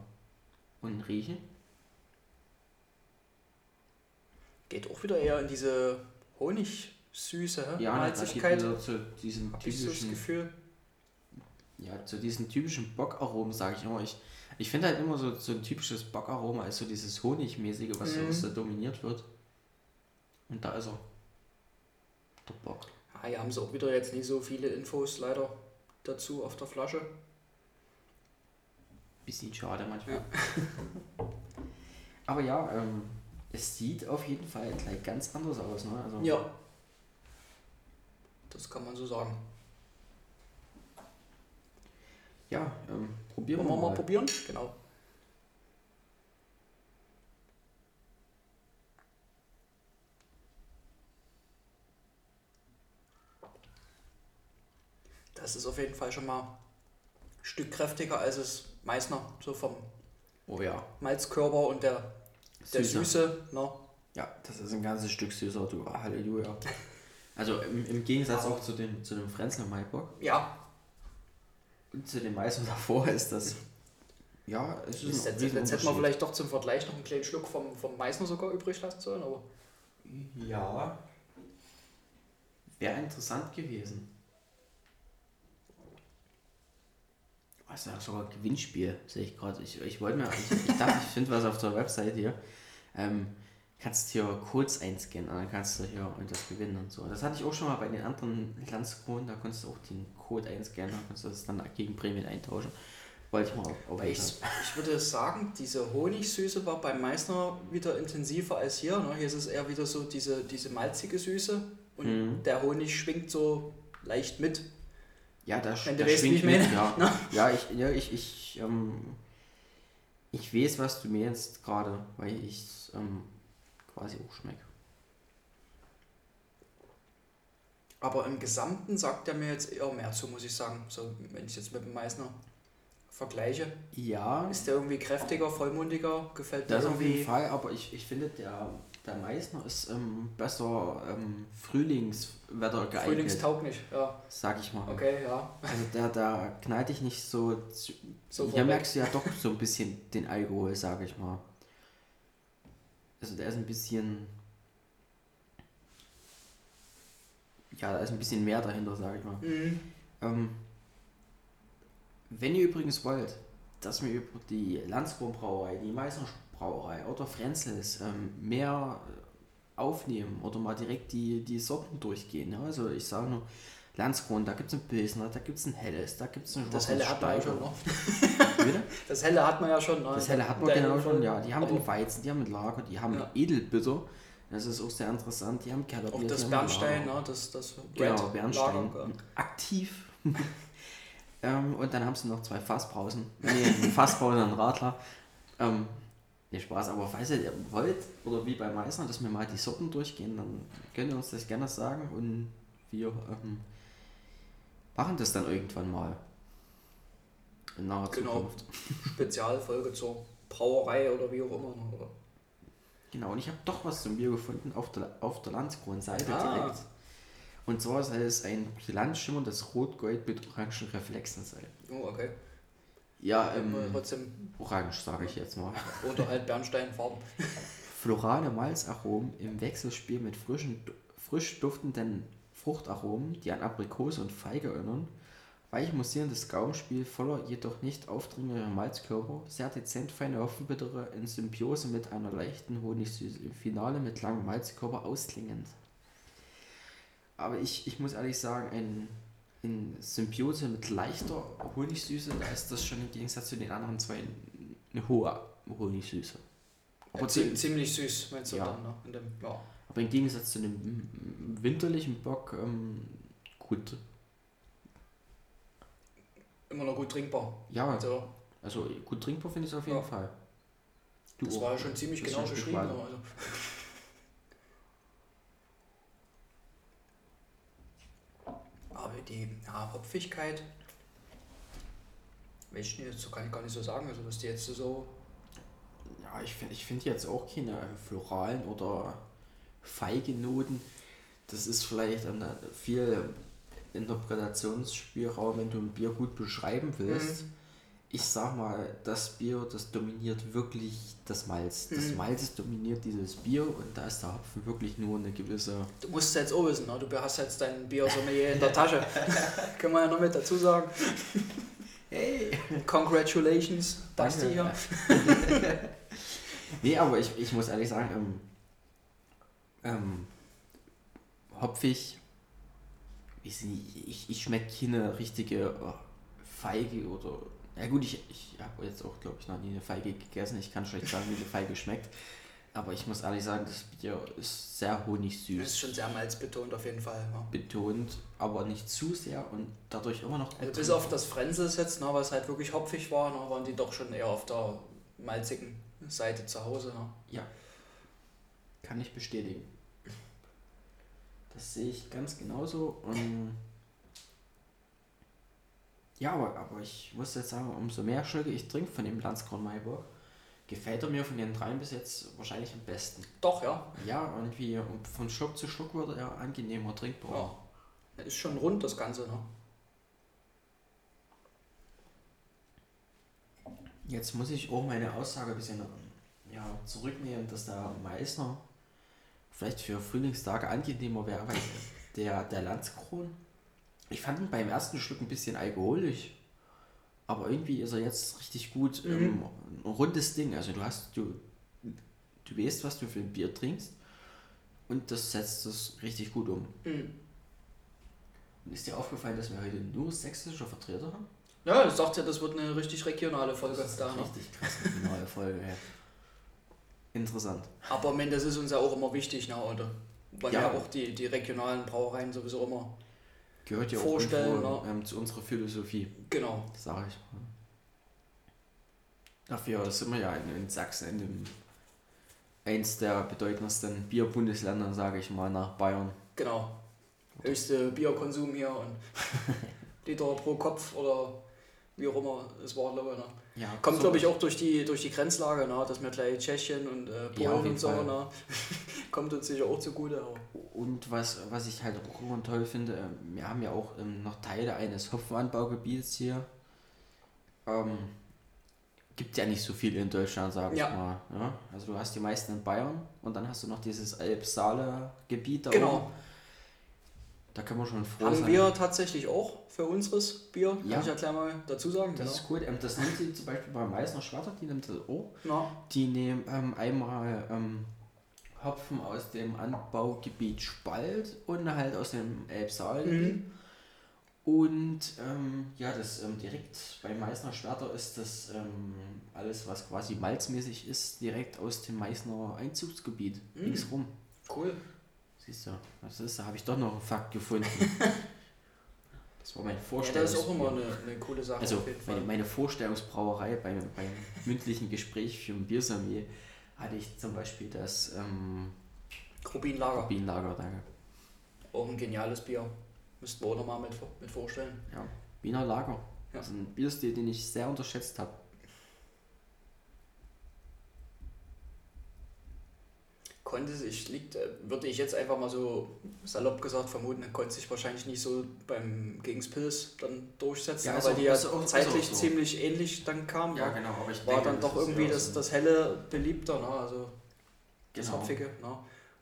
Und riechen? Geht auch wieder eher in diese Honigsüße? Ja, Malzigkeit. wieder zu das typischen, Gefühl. ja, zu diesen typischen Bockaromen, sage ich immer. Ich, ich finde halt immer so, so ein typisches Bockaroma ist so dieses Honigmäßige, was, so, Mhm. was da dominiert wird. Und da ist er. Der Bock. Ah, hier haben sie auch wieder jetzt nicht so viele Infos leider dazu auf der Flasche. Bisschen schade manchmal. [LAUGHS] Aber ja, ähm, es sieht auf jeden Fall gleich ganz anders aus. Ne? Also, Ja. Das kann man so sagen. ja ähm, probieren Wollen wir wir mal. mal probieren? Genau. Das ist auf jeden Fall schon mal ein Stück kräftiger als es Meißner, so vom Oh ja. Malzkörper und der, der. Süße. Ne? Ja, das ist ein ganzes Stück süßer, du Halleluja. [LAUGHS] Also im, im Gegensatz auch zu dem, zu dem Frenzler Maibock Ja, und zu dem Meister davor ist das. Ja, es ist jetzt, jetzt, jetzt hätten wir vielleicht doch zum Vergleich noch einen kleinen Schluck vom, vom Meißner sogar übrig lassen sollen, aber Ja. Wäre interessant gewesen. Was ja sogar Gewinnspiel, sehe ich gerade. Ich, ich wollte mir, ich, ich dachte, ich finde was auf der Website hier. Ähm, kannst hier Codes einscannen und dann kannst du hier und das gewinnen und so. Das hatte ich auch schon mal bei den anderen Landskronen, da konntest du auch den Code einscannen und kannst du das dann gegen Prämien eintauschen. Wollte ich mal auf, ich, ich würde sagen, diese Honigsüße war beim Meißner wieder intensiver als hier. Ne? Hier ist es eher wieder so diese, diese malzige Süße und Mhm. der Honig schwingt so leicht mit. Ja, da, Wenn da schwingt ich mit, meine, ja. [LAUGHS] ne? Ja, ich, ja, ich, ich, ähm, ich weiß, was du mir jetzt gerade, weil ich ähm, quasi auch schmecke. Aber im Gesamten sagt er mir jetzt eher mehr zu, muss ich sagen. So, wenn ich jetzt mit dem Meißner vergleiche. Ja, Ist der irgendwie kräftiger, vollmundiger? Gefällt mir das auf jeden irgendwie? Fall, aber ich, ich finde, der, der Meißner ist ähm, besser ähm, Frühlingswetter geeignet, Frühlingstauglich, ja. sag ich mal. Okay, ja. Also der, der knallt dich nicht so. So Hier merkst du ja doch so ein bisschen den Alkohol, sag ich mal. Also der ist ein bisschen. Ja, da ist ein bisschen mehr dahinter, sag ich mal. Mhm. Ähm, wenn ihr übrigens wollt, dass wir über die Brauerei, die Meißner Brauerei oder Frenzels ähm, mehr äh, aufnehmen oder mal direkt die, die Sorten durchgehen. Ja? Also ich sage nur, Landskron, da gibt es ein Pilsner, da gibt es ein Helles, da gibt es ein Das helle hat man ja schon, ne? [LAUGHS] Bitte? Das helle hat man ja schon. Ne? Das Helle hat man Der genau schon, ja. Die haben den Weizen, die haben den Lager, die haben Ja. Edelbitter. Das ist auch sehr interessant. Die haben Kellerbier. Auch das Bernstein, ne? das, das Genau, Bernstein. Lager. Aktiv. [LAUGHS] ähm, und dann haben sie noch zwei Fassbrausen. Nee, ein Fassbrausen und ein Radler. Ähm, nee, Spaß, aber falls ihr wollt, oder wie bei Meißner, dass wir mal die Sorten durchgehen, dann könnt ihr uns das gerne sagen und wir ähm, machen das dann irgendwann mal. In naher Genau. Zukunft. [LAUGHS] Spezialfolge zur Brauerei oder wie auch immer. Oder? Genau, und ich habe doch was zum Bier gefunden auf der, auf der Landskron-Seite Ah. direkt. Und zwar soll es ein brillant schimmerndes Rot-Gold mit orangen Reflexen sein. Oh, okay. Ja, Ähm, trotzdem orange sage ich jetzt mal. [LAUGHS] oder halt Bernsteinfarben. [LAUGHS] Florale Malzaromen im Wechselspiel mit frischen, frisch duftenden Fruchtaromen, die an Aprikose und Feige erinnern. Weich musierendes Gaumenspiel voller, jedoch nicht aufdringlicher Malzkörper, sehr dezent feine Hopfenbittere in Symbiose mit einer leichten Honigsüße, im Finale mit langem Malzkörper ausklingend. Aber ich, ich muss ehrlich sagen, ein, in Symbiose mit leichter Honigsüße, da ist das schon im Gegensatz zu den anderen zwei eine hohe Honigsüße. Aber Ja, zie- zie- ziemlich süß, meinst du Ja. dann, ne? In dem, ja. aber im Gegensatz zu dem winterlichen Bock, ähm, gut. Immer noch gut trinkbar. Ja, Also, also gut trinkbar finde ich es auf jeden Ja. Fall. Du das auch. war ja schon ziemlich Das genau beschrieben. Also. [LAUGHS] die ja, Hopfigkeit, weiß ich nicht, so kann ich gar nicht so sagen, also dass die jetzt so, Ja, ich finde ich find jetzt auch keine floralen oder feige Noten. Das ist vielleicht eine, viel Interpretationsspielraum, wenn du ein Bier gut beschreiben willst. Mhm. Ich sag mal, das Bier, das dominiert wirklich das Malz. Das mhm. Malz dominiert dieses Bier und da ist der Hopfen wirklich nur eine gewisse. Du musst jetzt auch wissen, ne? du hast jetzt dein Bier Sommelier in der Tasche. [LAUGHS] Können wir ja noch mit dazu sagen. Hey! Congratulations, Basti hier. [LAUGHS] nee, aber ich, ich muss ehrlich sagen, ähm, ähm, hopfig, ich, ich, ich schmecke keine richtige oh, Feige oder. Ja gut, ich, ich habe jetzt auch, glaube ich, noch nie eine Feige gegessen. Ich kann schlecht sagen, wie eine Feige schmeckt. Aber ich muss ehrlich sagen, das Bier ist sehr honigsüß. Das ist schon sehr malzbetont auf jeden Fall. Ja. Betont, aber nicht zu sehr und dadurch immer noch Also bis auf das Frenzel jetzt, ne, was halt wirklich hopfig war, ne, waren die doch schon eher auf der malzigen Seite zu Hause. Ne? Ja. Kann ich bestätigen. Das sehe ich ganz genauso. Und ja, aber, aber ich muss jetzt sagen, umso mehr Schlücke ich trinke von dem Landskron Maiburg, gefällt er mir von den dreien bis jetzt wahrscheinlich am besten. Doch, ja. Ja, irgendwie von Schluck zu Schluck wird er angenehmer trinkbar. Ja. Ist schon rund das Ganze, ne? Jetzt muss ich auch meine Aussage ein bisschen ja, zurücknehmen, dass der Meißner vielleicht für Frühlingstage angenehmer wäre, weil der, der Landskron, ich fand ihn beim ersten Schluck ein bisschen alkoholisch, aber irgendwie ist er jetzt richtig gut, mhm. ähm, ein rundes Ding. Also du hast, du, du weißt, was du für ein Bier trinkst und das setzt das richtig gut um. Mhm. Und ist dir aufgefallen, dass wir heute nur sächsische Vertreter haben? Ja, ich sagte ja, das wird eine richtig regionale Folge. Das ist da, richtig krass regionale Folge, ja. Interessant. Aber ich meine, das ist uns ja auch immer wichtig, ne, oder? Weil ja. wir auch die, die regionalen Brauereien sowieso immer Gehört ja vorstellen, auch irgendwo, ne? zu unserer Philosophie. Genau. Sag ich. Dafür sind wir ja in, in Sachsen in dem eins der bedeutendsten Bierbundesländer, sage ich mal, nach Bayern. Genau. Höchste Bierkonsum hier und [LAUGHS] Liter pro Kopf oder wie auch immer es war, glaube ich. Ne? Ja, Kommt, glaube ich, auch durch die, durch die Grenzlage, ne? dass wir gleich Tschechien und äh, Polen ja, und so, ne? [LAUGHS] kommt uns sicher auch zugute. Aber. Und was, was ich halt auch immer toll finde, ähm, wir haben ja auch ähm, noch Teile eines Hopfenanbaugebiets hier. Ähm, gibt ja nicht so viel in Deutschland, sage ja. ich mal. Ja? Also du hast die meisten in Bayern und dann hast du noch dieses Elbsaale-Gebiet da Genau. Oben. Da kann man schon froh Haben sein. wir tatsächlich auch für unseres Bier, kann ja. ich ja gleich mal dazu sagen. Das genau. ist cool. Ähm, das nimmt sie zum Beispiel bei Meißner Schwatter, die nimmt das auch. Ja. Die nehmen ähm, einmal ähm, Hopfen aus dem Anbaugebiet Spalt und halt aus dem Elbsaal. Mhm. Und ähm, ja, das ähm, direkt bei Meißner Schwerter ist das ähm, alles, was quasi malzmäßig ist, direkt aus dem Meißner Einzugsgebiet. Mhm. Linksrum. Cool. Siehst du, was ist, da habe ich doch noch einen Fakt gefunden. [LAUGHS] das war meine Vorstellung. Ja, das ist auch immer eine, eine coole Sache. Also meine, meine Vorstellungsbrauerei beim, beim mündlichen Gespräch für ein Biersommelier hatte ich zum Beispiel das ähm, Rubinlager. Rubinlager, danke. Auch ein geniales Bier. Müssten wir auch nochmal mit, mit vorstellen. Ja, Wiener Lager. Ja. Das ist ein Bierstil, den ich sehr unterschätzt habe. Konnte sich, liegt, äh, würde ich jetzt einfach mal so salopp gesagt vermuten, konnte sich wahrscheinlich nicht so beim gegen Pilz dann durchsetzen, ja, weil die ja auch, zeitlich so. ziemlich ähnlich dann kam. Ja, genau, aber ich war denke, dann doch irgendwie das, das helle beliebter, ne? also das genau. Hopfige. Ne?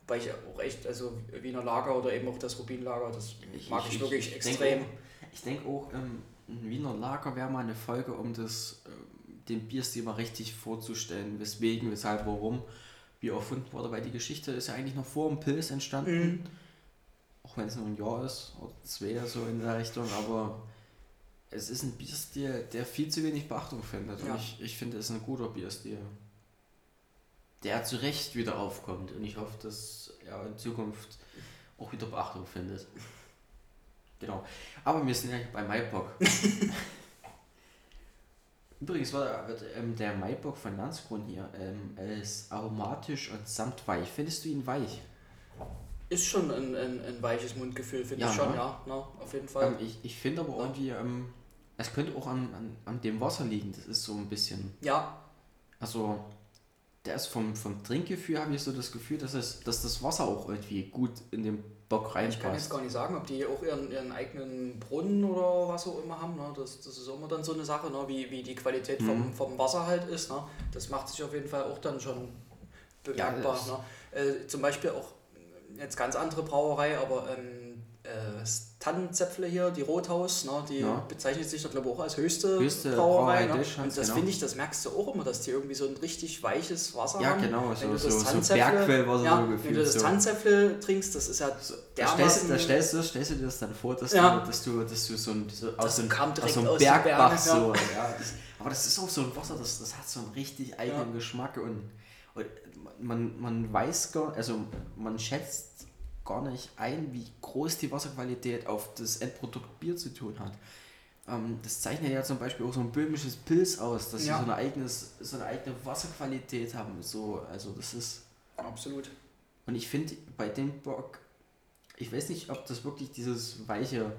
Wobei ich auch echt, also Wiener Lager oder eben auch das Rubinlager, das ich, mag ich, ich wirklich ich extrem. Denk auch, ich denke auch, ähm, ein Wiener Lager wäre mal eine Folge, um das, äh, den Bierstil mal richtig vorzustellen, weswegen, weshalb, warum wie erfunden wurde, weil die Geschichte ist ja eigentlich noch vor dem Pilz entstanden. Mhm. Auch wenn es nur ein Jahr ist oder zwei so in der Richtung, aber es ist ein Bierstil, der viel zu wenig Beachtung findet. Ja. Und ich, ich finde, es ist ein guter Bierstil. Der zu Recht wieder aufkommt. Und ich hoffe, dass er in Zukunft auch wieder Beachtung findet. Genau. Aber wir sind ja bei Maibock. [LAUGHS] Übrigens war ähm, der Maibock von Landskron hier ähm, ist aromatisch und samtweich. Findest du ihn weich? Ist schon ein, ein, ein weiches Mundgefühl, finde ja, ich schon, ne? ja, ne? auf jeden Fall. Ähm, ich ich finde aber ja. irgendwie, ähm, es könnte auch an, an, an dem Wasser liegen, das ist so ein bisschen. Ja. Also, der ist vom, vom Trinkgefühl, habe ich so das Gefühl, dass, es, dass das Wasser auch irgendwie gut in den Bock Ich kann jetzt reinpasst. gar nicht sagen, ob die auch ihren, ihren eigenen Brunnen oder was auch immer haben. Ne? Das, das ist immer dann so eine Sache, ne? wie, wie die Qualität vom, Mhm. vom Wasser halt ist. Ne? Das macht sich auf jeden Fall auch dann schon bemerkbar. das- ne? äh, zum Beispiel auch jetzt ganz andere Brauerei, aber ähm, äh, Tannenzäpfle hier, die Rothaus, ne? die Ja. bezeichnet sich da glaube ich auch als höchste, Höchste Brauerei. Ne? Und das genau. finde ich, das merkst du auch immer, dass die irgendwie so ein richtig weiches Wasser Ja, haben. genau, Wenn so, du so, das so Tanzäpfle- Bergquellwasser ja, so Wenn du gefühlt. das So. Tanzäpfle trinkst, das ist ja Da stellst, da stellst, du, stellst du dir das dann vor, dass, Ja. du, dass, du, dass du so, ein, so aus so kam aus so einem Bergbach Bergen, so. Ja, das, aber das ist auch so ein Wasser, das, das hat so einen richtig eigenen Ja. Geschmack und, und man, man weiß gar, also man schätzt gar nicht ein, wie groß die Wasserqualität auf das Endprodukt Bier zu tun hat. Ähm, das zeichnet ja zum Beispiel auch so ein böhmisches Pilz aus, dass Ja. sie so eine, eigenes, so eine eigene Wasserqualität haben. So, also das ist. Absolut. Und ich finde bei dem Bock, ich weiß nicht, ob das wirklich dieses weiche,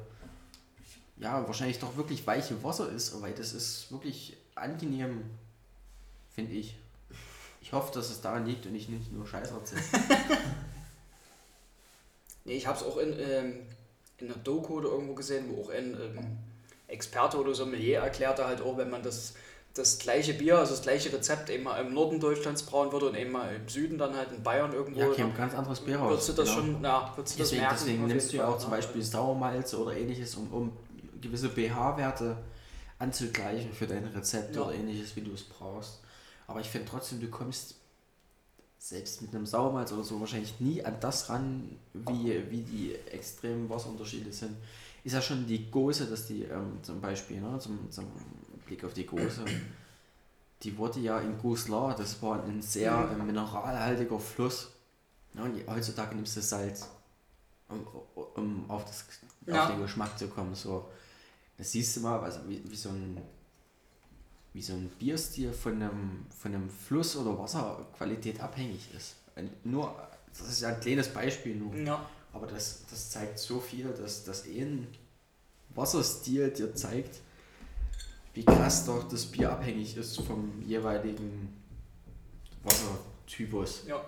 ja, wahrscheinlich doch wirklich weiche Wasser ist, weil das ist wirklich angenehm, finde ich. Ich hoffe, dass es daran liegt und ich nicht nur Scheiß erzähle. [LAUGHS] Nee, ich habe es auch in, ähm, in einer Doku oder irgendwo gesehen, wo auch ein ähm, Experte oder Sommelier erklärte halt auch, wenn man das, das gleiche Bier, also das gleiche Rezept eben mal im Norden Deutschlands brauen würde und eben mal im Süden dann halt in Bayern irgendwo, Ja, käme ein ganz anderes Bier raus. würdest du das genau. schon, ja, würdest du das Deswegen, merken. deswegen nimmst du ja auch zum ne? Beispiel Sauermalze oder ähnliches, um, um gewisse pH-Werte anzugleichen für dein Rezept Ja. oder ähnliches, wie du es brauchst. Aber ich finde trotzdem, du kommst selbst mit einem Sauermalz oder so wahrscheinlich nie an das ran, wie, wie die extremen Wasserunterschiede sind. Ist ja schon die Gose, dass die ähm, zum Beispiel, ne, zum, zum Blick auf die Gose, die wurde ja in Goslar, das war ein sehr äh, mineralhaltiger Fluss. Ja, und heutzutage nimmst du Salz, um, um auf, das, Ja. auf den Geschmack zu kommen. So. Das siehst du mal, also wie, wie, so ein, wie so ein Bierstil von einem, von einem Fluss oder Wasserqualität abhängig ist. Und nur, das ist ja ein kleines Beispiel nur. Ja, Aber das, das zeigt so viel, dass das ein Wasserstil dir zeigt, wie krass doch das Bier abhängig ist vom jeweiligen Wassertypus. ja.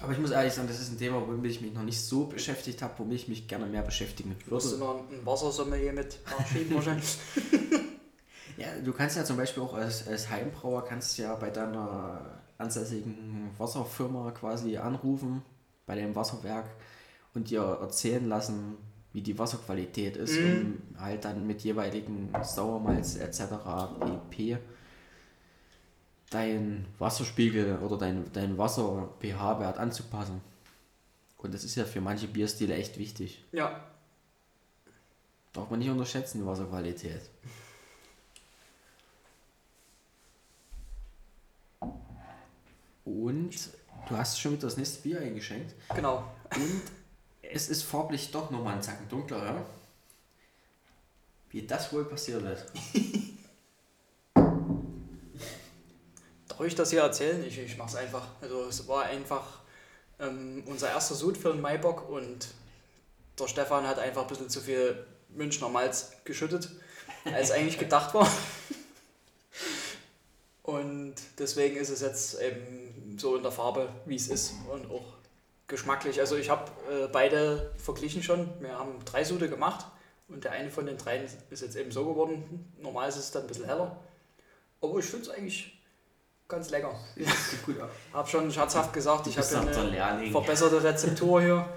Aber ich muss ehrlich sagen, das ist ein Thema, womit ich mich noch nicht so beschäftigt habe, womit ich mich gerne mehr beschäftigen Wirst du würde. noch ein Wassersommelier mit nachschieben wahrscheinlich? [LAUGHS] [LAUGHS] Ja, du kannst ja zum Beispiel auch als, als Heimbrauer kannst ja bei deiner ansässigen Wasserfirma quasi anrufen, bei deinem Wasserwerk und dir erzählen lassen, wie die Wasserqualität ist, Mhm. um halt dann mit jeweiligen Sauermalz etc. pp. dein Wasserspiegel oder dein, dein Wasser-pH-Wert anzupassen. Und das ist ja für manche Bierstile echt wichtig. ja, Darf man nicht unterschätzen, die Wasserqualität. Und du hast schon wieder das nächste Bier eingeschenkt. genau. Und es ist farblich doch nochmal einen Zacken dunkler, ja? Wie das wohl passiert ist. [LAUGHS] Darf ich das hier erzählen? Ich, ich mach's einfach. Also es war einfach ähm, unser erster Sud für den Maibock und der Stefan hat einfach ein bisschen zu viel Münchner Malz geschüttet, als eigentlich gedacht war. [LAUGHS] Und deswegen ist es jetzt eben so in der Farbe, wie es ist und auch geschmacklich. Also ich habe äh, beide verglichen schon. Wir haben drei Sude gemacht und der eine von den dreien ist jetzt eben so geworden. Normal ist es dann ein bisschen heller. Aber ich finde es eigentlich ganz lecker. Gut aus. Habe schon scherzhaft gesagt, ich habe eine verbesserte Rezeptur hier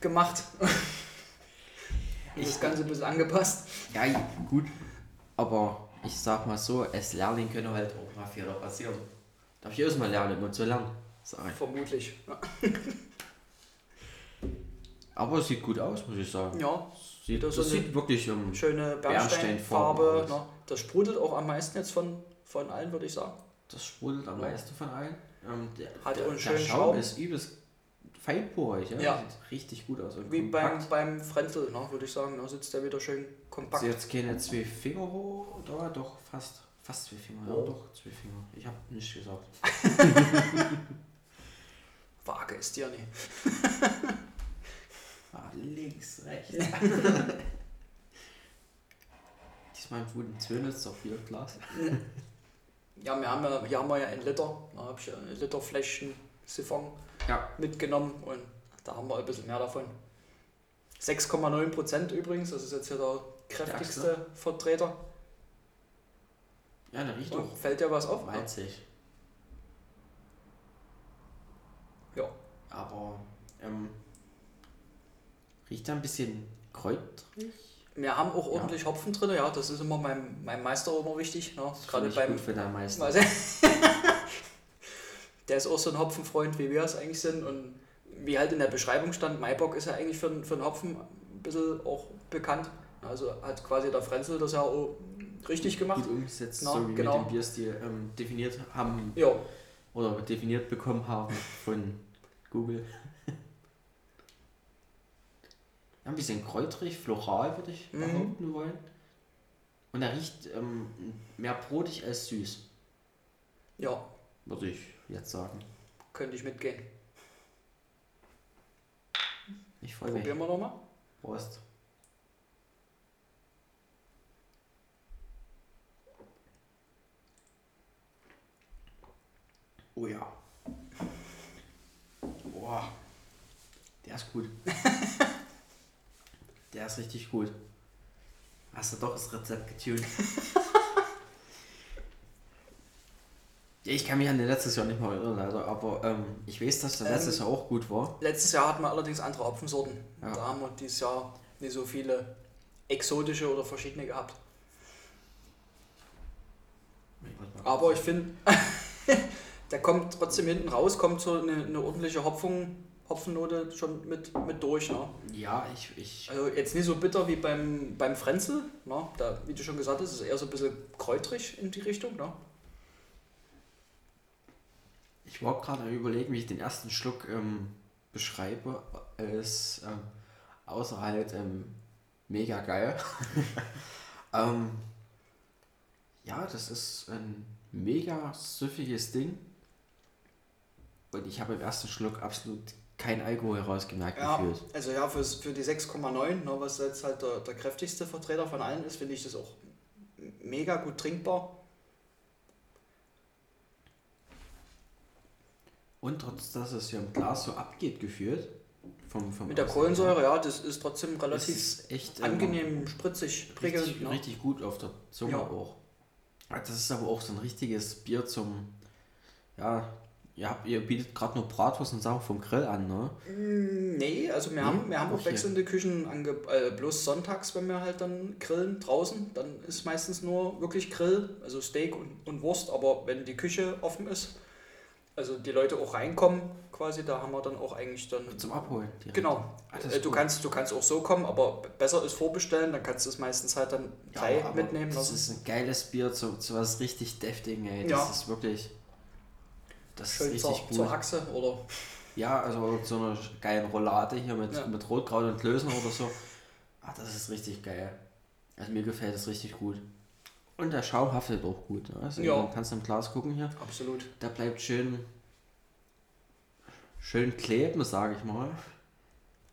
gemacht. [LAUGHS] Ich- das Ganze ein bisschen angepasst. Ja, gut. Aber ich sag mal so, als Lehrling können halt auch mal Fehler passieren. Darf ich erstmal lernen, um zu lernen. Sag ich. Vermutlich. Ja. [LAUGHS] Aber es sieht gut aus, muss ich sagen. ja, Sieht, Das das, sieht wirklich um, schöne Bernsteinfarbe alles. Ne? Das sprudelt auch am meisten jetzt von, von allen, würde ich sagen. das sprudelt am Ja. meisten von allen. Ähm, der, Hat der, einen der schönen Schaum Schaum. ist übelst feinporig, ja? Ja. Sieht richtig gut aus. Wie beim, kompakt. beim Frenzel, ne, würde ich sagen. Da sitzt der wieder schön kompakt. Ist jetzt keine zwei Finger hoch, da doch fast. Fast zwei Finger, Oh. ja doch, zwei Finger. Ich habe [LAUGHS] nicht gesagt. Vage ist dir nicht. Ah, links, rechts. [LAUGHS] Diesmal im guten Zwölf, ist doch viel Glas. Ja, wir haben ja, hier haben wir ja ein Liter. Da habe ich ja ein Liter Fläschchen Siphon Ja. mitgenommen und da haben wir ein bisschen mehr davon. 6,9 Prozent übrigens, das ist jetzt hier der kräftigste Vertreter. Ja, der riecht Und auch fällt dir was auf? malzig. Ja. Aber ähm, riecht da ein bisschen kräutrig. Wir haben auch ordentlich Hopfen drin, ja, das ist immer meinem, meinem Meister immer wichtig. Ne? Gerade beim. gut für deinen Meister. [LAUGHS] Der ist auch so ein Hopfenfreund, wie wir es eigentlich sind. Und wie halt in der Beschreibung stand, Maibock ist ja eigentlich für, für den Hopfen ein bisschen auch bekannt. Also hat quasi der Frenzel das ja auch richtig gemacht. Gut umgesetzt, Na, so wie genau. wir den Bierstil ähm, definiert haben Ja, oder definiert bekommen haben von Google. Ja, ein bisschen kräutrig, floral würde ich Mhm. behaupten wollen. Und er riecht ähm, mehr brotig als süß, ja, würde ich jetzt sagen. könnte ich mitgehen. Ich freue mich. Probieren wir nochmal. Prost. Oh ja. Boah. Der ist gut. [LAUGHS] Der ist richtig gut. Hast du doch das Rezept getunt? [LAUGHS] ja, ich kann mich an den letztes Jahr nicht mal erinnern, leider, aber ähm, ich weiß, dass der Ähm, letztes Jahr auch gut war. Letztes Jahr hatten wir allerdings andere Hopfensorten. Ja. Da haben wir dieses Jahr nicht so viele exotische oder verschiedene gehabt. Aber ich finde, [LAUGHS] der kommt trotzdem hinten raus, kommt so eine, eine ordentliche Hopfung, Hopfennote schon mit, mit durch. Ne? Ja, ich, ich Also jetzt nicht so bitter wie beim, beim Frenzel. Ne? Da, wie du schon gesagt hast, ist es eher so ein bisschen kräutrig in die Richtung. Ne? Ich war gerade überlegen, wie ich den ersten Schluck ähm, beschreibe, als ähm, außer halt ähm, mega geil. [LAUGHS] ähm, ja, das ist ein mega süffiges Ding. Und ich habe im ersten Schluck absolut kein Alkohol herausgemerkt Ja, gefühlt. also ja, fürs, für die 6,9, ne, was jetzt halt der, der kräftigste Vertreter von allen ist, finde ich das auch mega gut trinkbar. Und trotz dass es ja im Glas so abgeht gefühlt, vom, vom Mit der Kohlensäure, ja, das ist trotzdem relativ ist echt ähm, angenehm, spritzig, prickelnd. Richtig, ne? richtig gut auf der Zunge Ja. auch. Das ist aber auch so ein richtiges Bier zum, ja, ihr, habt, ihr bietet gerade nur Bratwurst und Sachen vom Grill an, ne? Mm, Nee, also wir Nee? haben, wir haben auch Okay. wechselnde Küchen, ange äh, bloß sonntags, wenn wir halt dann grillen draußen, dann ist meistens nur wirklich Grill, also Steak und, und Wurst, aber wenn die Küche offen ist, also die Leute auch reinkommen quasi, da haben wir dann auch eigentlich dann... Zum Abholen. direkt. Genau, das äh, du, kannst, du kannst auch so kommen, aber besser ist vorbestellen, dann kannst du es meistens halt dann Ja, drei mitnehmen Das lassen. ist ein geiles Bier zu, zu was richtig deftigen, ey. Das Ja. ist wirklich, das Schön ist zur, richtig gut. zur Achse oder... Ja, also so eine geilen Roulade hier mit, Ja. mit Rotkraut und Klößen oder so. Ah, das ist richtig geil. Also mir gefällt das richtig gut. Und der Schaum haftet auch gut. Ne? Also Ja. kannst im Glas gucken hier. Absolut. Der bleibt schön, schön kleben, sage ich mal.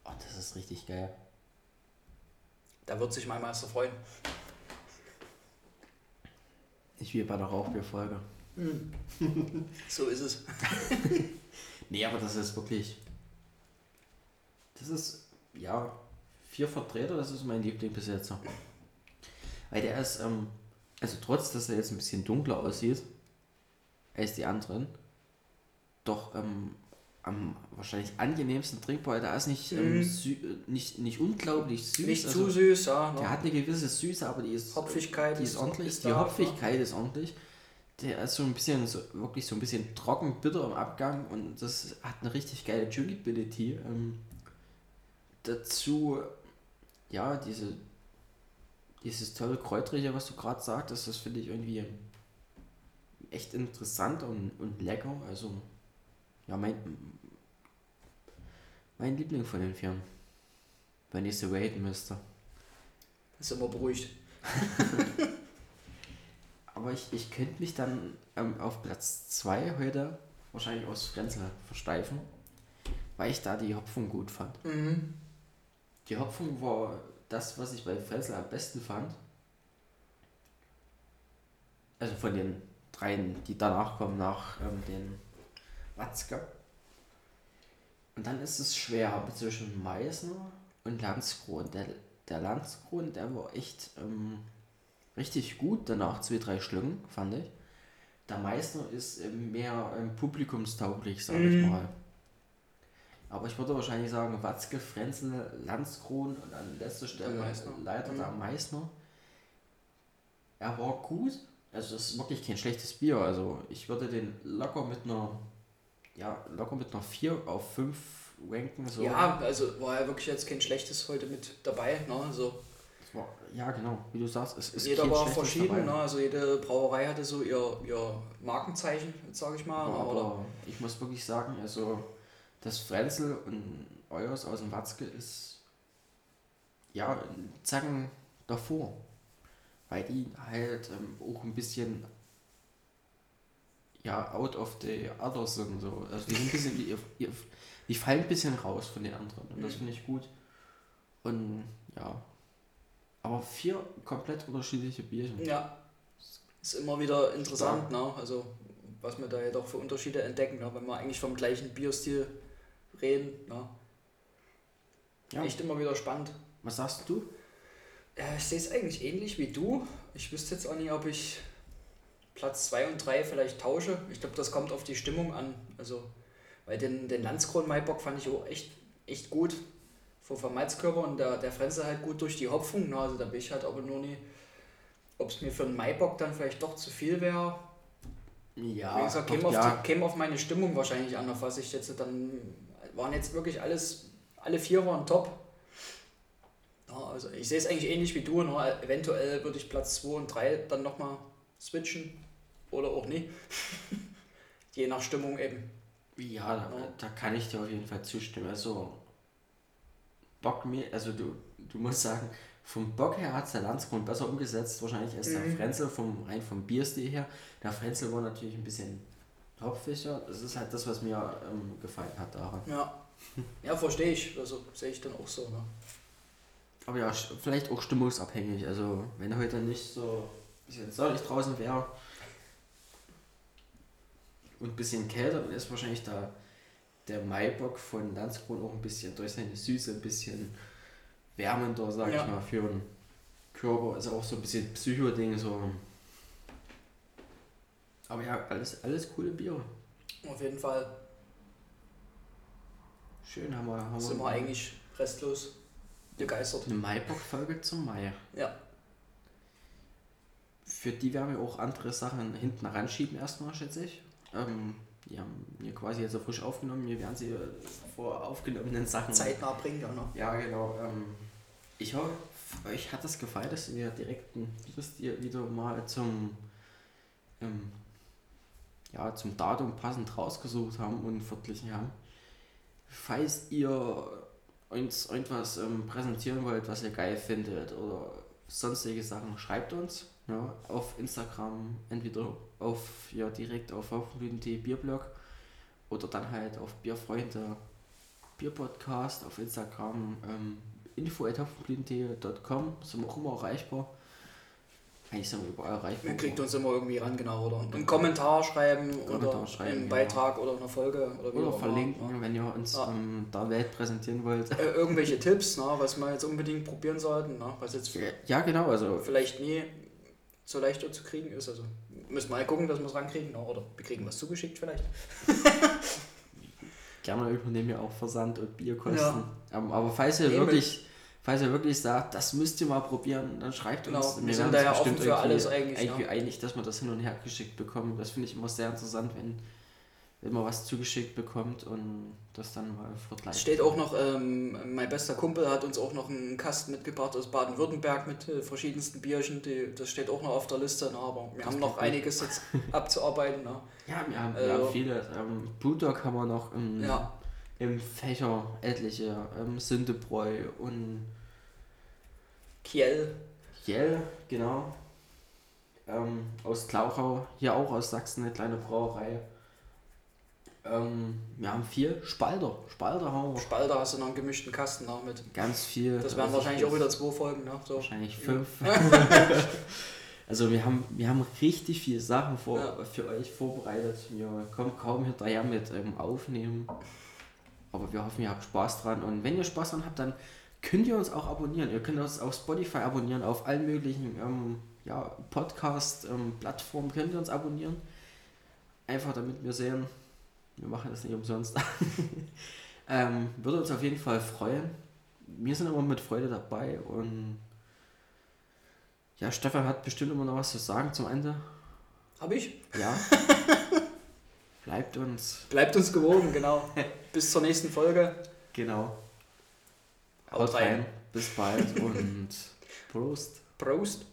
Oh, das ist richtig geil. Da wird sich mein Meister freuen. Nicht wie bei der Rauchbierfolge. So ist es. [LAUGHS] Nee, aber das ist wirklich. Das ist, ja, vier Vertreter, das ist mein Liebling bis jetzt. Weil der ist, ähm, also trotz, dass er jetzt ein bisschen dunkler aussieht als die anderen, doch ähm, am wahrscheinlich angenehmsten trinkbar. Der ist nicht, ähm, äh, nicht, nicht unglaublich süß. Nicht also, zu süß, ja. Der Ne? hat eine gewisse Süße, aber die ist, Hopfigkeit die ist ist- ordentlich. ist die da, Hopfigkeit ist ordentlich. Der ist so ein bisschen, so, wirklich so ein bisschen trocken, bitter im Abgang und das hat eine richtig geile Drinkability. Ähm, dazu, ja, diese, dieses tolle Kräutrige, was du gerade sagtest, das finde ich irgendwie echt interessant und, und lecker. Also, ja, mein, mein Liebling von den Vieren. Wenn ich sie raten müsste. Ist immer beruhigt. [LAUGHS] Aber ich, ich könnte mich dann ähm, auf Platz 2 heute wahrscheinlich aus Frenzel versteifen, weil ich da die Hopfung gut fand. Mhm. Die Hopfung war das, was ich bei Frenzel am besten fand. Also von den dreien, die danach kommen, nach ähm, den Watzke. Und dann ist es schwer zwischen Meißner und Landskron. Der, der Landskron, der war echt ähm, richtig gut danach, zwei, drei Schlüngen, fand ich. Der Meißner ist ähm, mehr ähm, publikumstauglich, sag ich Mhm. mal. Aber ich würde wahrscheinlich sagen, Watzke, Frenzel, Landskron und an letzter Stelle Meißner. leider Mhm. der Meißner. Er war gut. Also es ist wirklich kein schlechtes Bier. Also ich würde den locker mit einer, ja, locker mit einer 4 auf 5 ranken. So. Ja, also war ja wirklich jetzt kein schlechtes heute mit dabei. Ne? Also war, ja, genau, wie du sagst, es ist jeder war verschieden. Ne? Also jede Brauerei hatte so ihr, ihr Markenzeichen, sage ich mal. Ja, ne? Oder aber ich muss wirklich sagen, also das Frenzel und Euers aus dem Watzke ist ja Zacken davor. Weil die halt ähm, auch ein bisschen ja out of the others sind. So. Also die sind ein bisschen, die, die, die fallen ein bisschen raus von den anderen. Und das Mhm. finde ich gut. Und ja. Aber vier komplett unterschiedliche Bierchen. Ja, ist immer wieder interessant, ne? also was wir da ja doch für Unterschiede entdecken, ne? wenn wir eigentlich vom gleichen Bierstil reden. Ne? Ja. Echt immer wieder spannend. Was sagst du? Ja, ich sehe es eigentlich ähnlich wie du. Ich wüsste jetzt auch nicht, ob ich Platz 2 und 3 vielleicht tausche. Ich glaube, das kommt auf die Stimmung an. Also, weil den, den Landskron Maibock fand ich auch echt, echt gut. Vom vom Malzkörper und der, der Frenze halt gut durch die Hopfung. Ne? Also da bin ich halt aber nur nie, ob es mir für einen Maibock dann vielleicht doch zu viel wäre. Ja, Wie gesagt, käme auf, ja. die- käme auf meine Stimmung wahrscheinlich an, auf was ich jetzt dann. Waren jetzt wirklich alles, alle vier waren top. Ja, also ich sehe es eigentlich ähnlich wie du, nur eventuell würde ich Platz 2 und 3 dann nochmal switchen oder auch nicht. [LAUGHS] Je nach Stimmung eben. Ja, da, Ja. da kann ich dir auf jeden Fall zustimmen. Also, Bock mir, also du, du musst sagen, vom Bock her hat es der Landsgrund besser umgesetzt, wahrscheinlich als der Mhm. Frenzel, vom, rein vom Bierstil her. Der Frenzel war natürlich ein bisschen hopfiger. Das ist halt das, was mir ähm, gefallen hat daran. Ja. Ja, verstehe ich. Also sehe ich dann auch so. Ne? Aber ja, vielleicht auch stimmungsabhängig. Also, wenn heute nicht so ein bisschen sonnig draußen wäre und ein bisschen kälter, dann ist wahrscheinlich da der Maibock von Landskron auch ein bisschen durch seine Süße ein bisschen wärmender, sag Ja. ich mal, für den Körper. Ist auch so ein bisschen Psycho-Ding. So. Aber ja, alles, alles coole Biere. Auf jeden Fall Schön haben wir, haben sind wir eigentlich restlos begeistert. eine Maibock-Folge zum Mai. Ja. Für die werden wir auch andere Sachen hinten ranschieben erstmal, schätze ich. Ähm, die haben wir quasi jetzt so frisch aufgenommen. Wir werden sie vor aufgenommenen Sachen. Zeitnah bringen, ja. Ne? Ja, genau. Ähm, ich hoffe, euch hat das gefallen, dass wir direkt ein Bierstil wieder mal zum, ähm, ja, zum Datum passend rausgesucht haben und verglichen haben. Falls ihr uns irgendwas ähm, präsentieren wollt, was ihr geil findet oder sonstige Sachen, schreibt uns ja, auf Instagram, entweder auf ja, direkt auf Haufen.de Bierblog oder dann halt auf Bierfreunde Bierpodcast auf Instagram, ähm, info.hopfenblütentee.com, sind wir auch immer erreichbar. Eigentlich sind wir überall erreichbar. Man kriegt uns immer irgendwie ran, genau. Oder einen Kommentar schreiben Kommentar oder schreiben, einen genau. Beitrag oder eine Folge oder Oder verlinken, ne? wenn ihr uns Ja. ähm, der Welt präsentieren wollt. Äh, irgendwelche Tipps, ne, was wir jetzt unbedingt probieren sollten, ne, was jetzt Ja, genau, also vielleicht nie so leicht zu kriegen ist. Also müssen wir mal gucken, dass wir es rankriegen. Oder wir kriegen was zugeschickt vielleicht. [LAUGHS] gerne übernehmen wir auch Versand und Bierkosten. Ja. Ähm, aber falls ihr Nee, wirklich, falls ihr wirklich sagt, das müsst ihr mal probieren, dann schreibt Genau, uns. wir sind werden da ja offen für alles eigentlich, Irgendwie ja. einig, dass wir das hin und her geschickt bekommen. Das finde ich immer sehr interessant, wenn, man was zugeschickt bekommt und das dann mal vergleicht. steht auch noch, ähm, mein bester Kumpel hat uns auch noch einen Kasten mitgebracht aus Baden-Württemberg mit äh, verschiedensten Bierchen. Die, das steht auch noch auf der Liste, ne, aber wir haben noch gut. einiges jetzt [LAUGHS] abzuarbeiten. Ne. Ja, wir haben, wir Äh, haben viele. Ähm, Blutdog haben wir noch im, Ja, im Fächer etliche. Ähm, Sündebräu und Kiel, Jell, genau. Ähm, aus Klauchau, hier auch aus Sachsen, eine kleine Brauerei. Ähm, wir haben viel Spalter. Spalter haben wir Spalter hast du noch einen gemischten Kasten noch mit. ganz viel. Das wären Also wahrscheinlich auch wieder zwei Folgen. Ne, so. Wahrscheinlich fünf. [LAUGHS] Also wir haben, wir haben richtig viele Sachen vor, Ja. für euch vorbereitet. Wir kommen kaum hinterher mit ähm, Aufnehmen. Aber wir hoffen, ihr habt Spaß dran. Und wenn ihr Spaß dran habt, dann könnt ihr uns auch abonnieren. Ihr könnt uns auf Spotify abonnieren, auf allen möglichen ähm, ja, Podcast-Plattformen könnt ihr uns abonnieren. Einfach damit wir sehen, wir machen das nicht umsonst. [LAUGHS] ähm, würde uns auf jeden Fall freuen. Wir sind immer mit Freude dabei und ja, Stefan hat bestimmt immer noch was zu sagen zum Ende. Habe ich? Ja. [LAUGHS] Bleibt uns. Bleibt uns gewogen, genau. Bis zur nächsten Folge. Genau. Haut rein. Bis bald und [LAUGHS] Prost. Prost.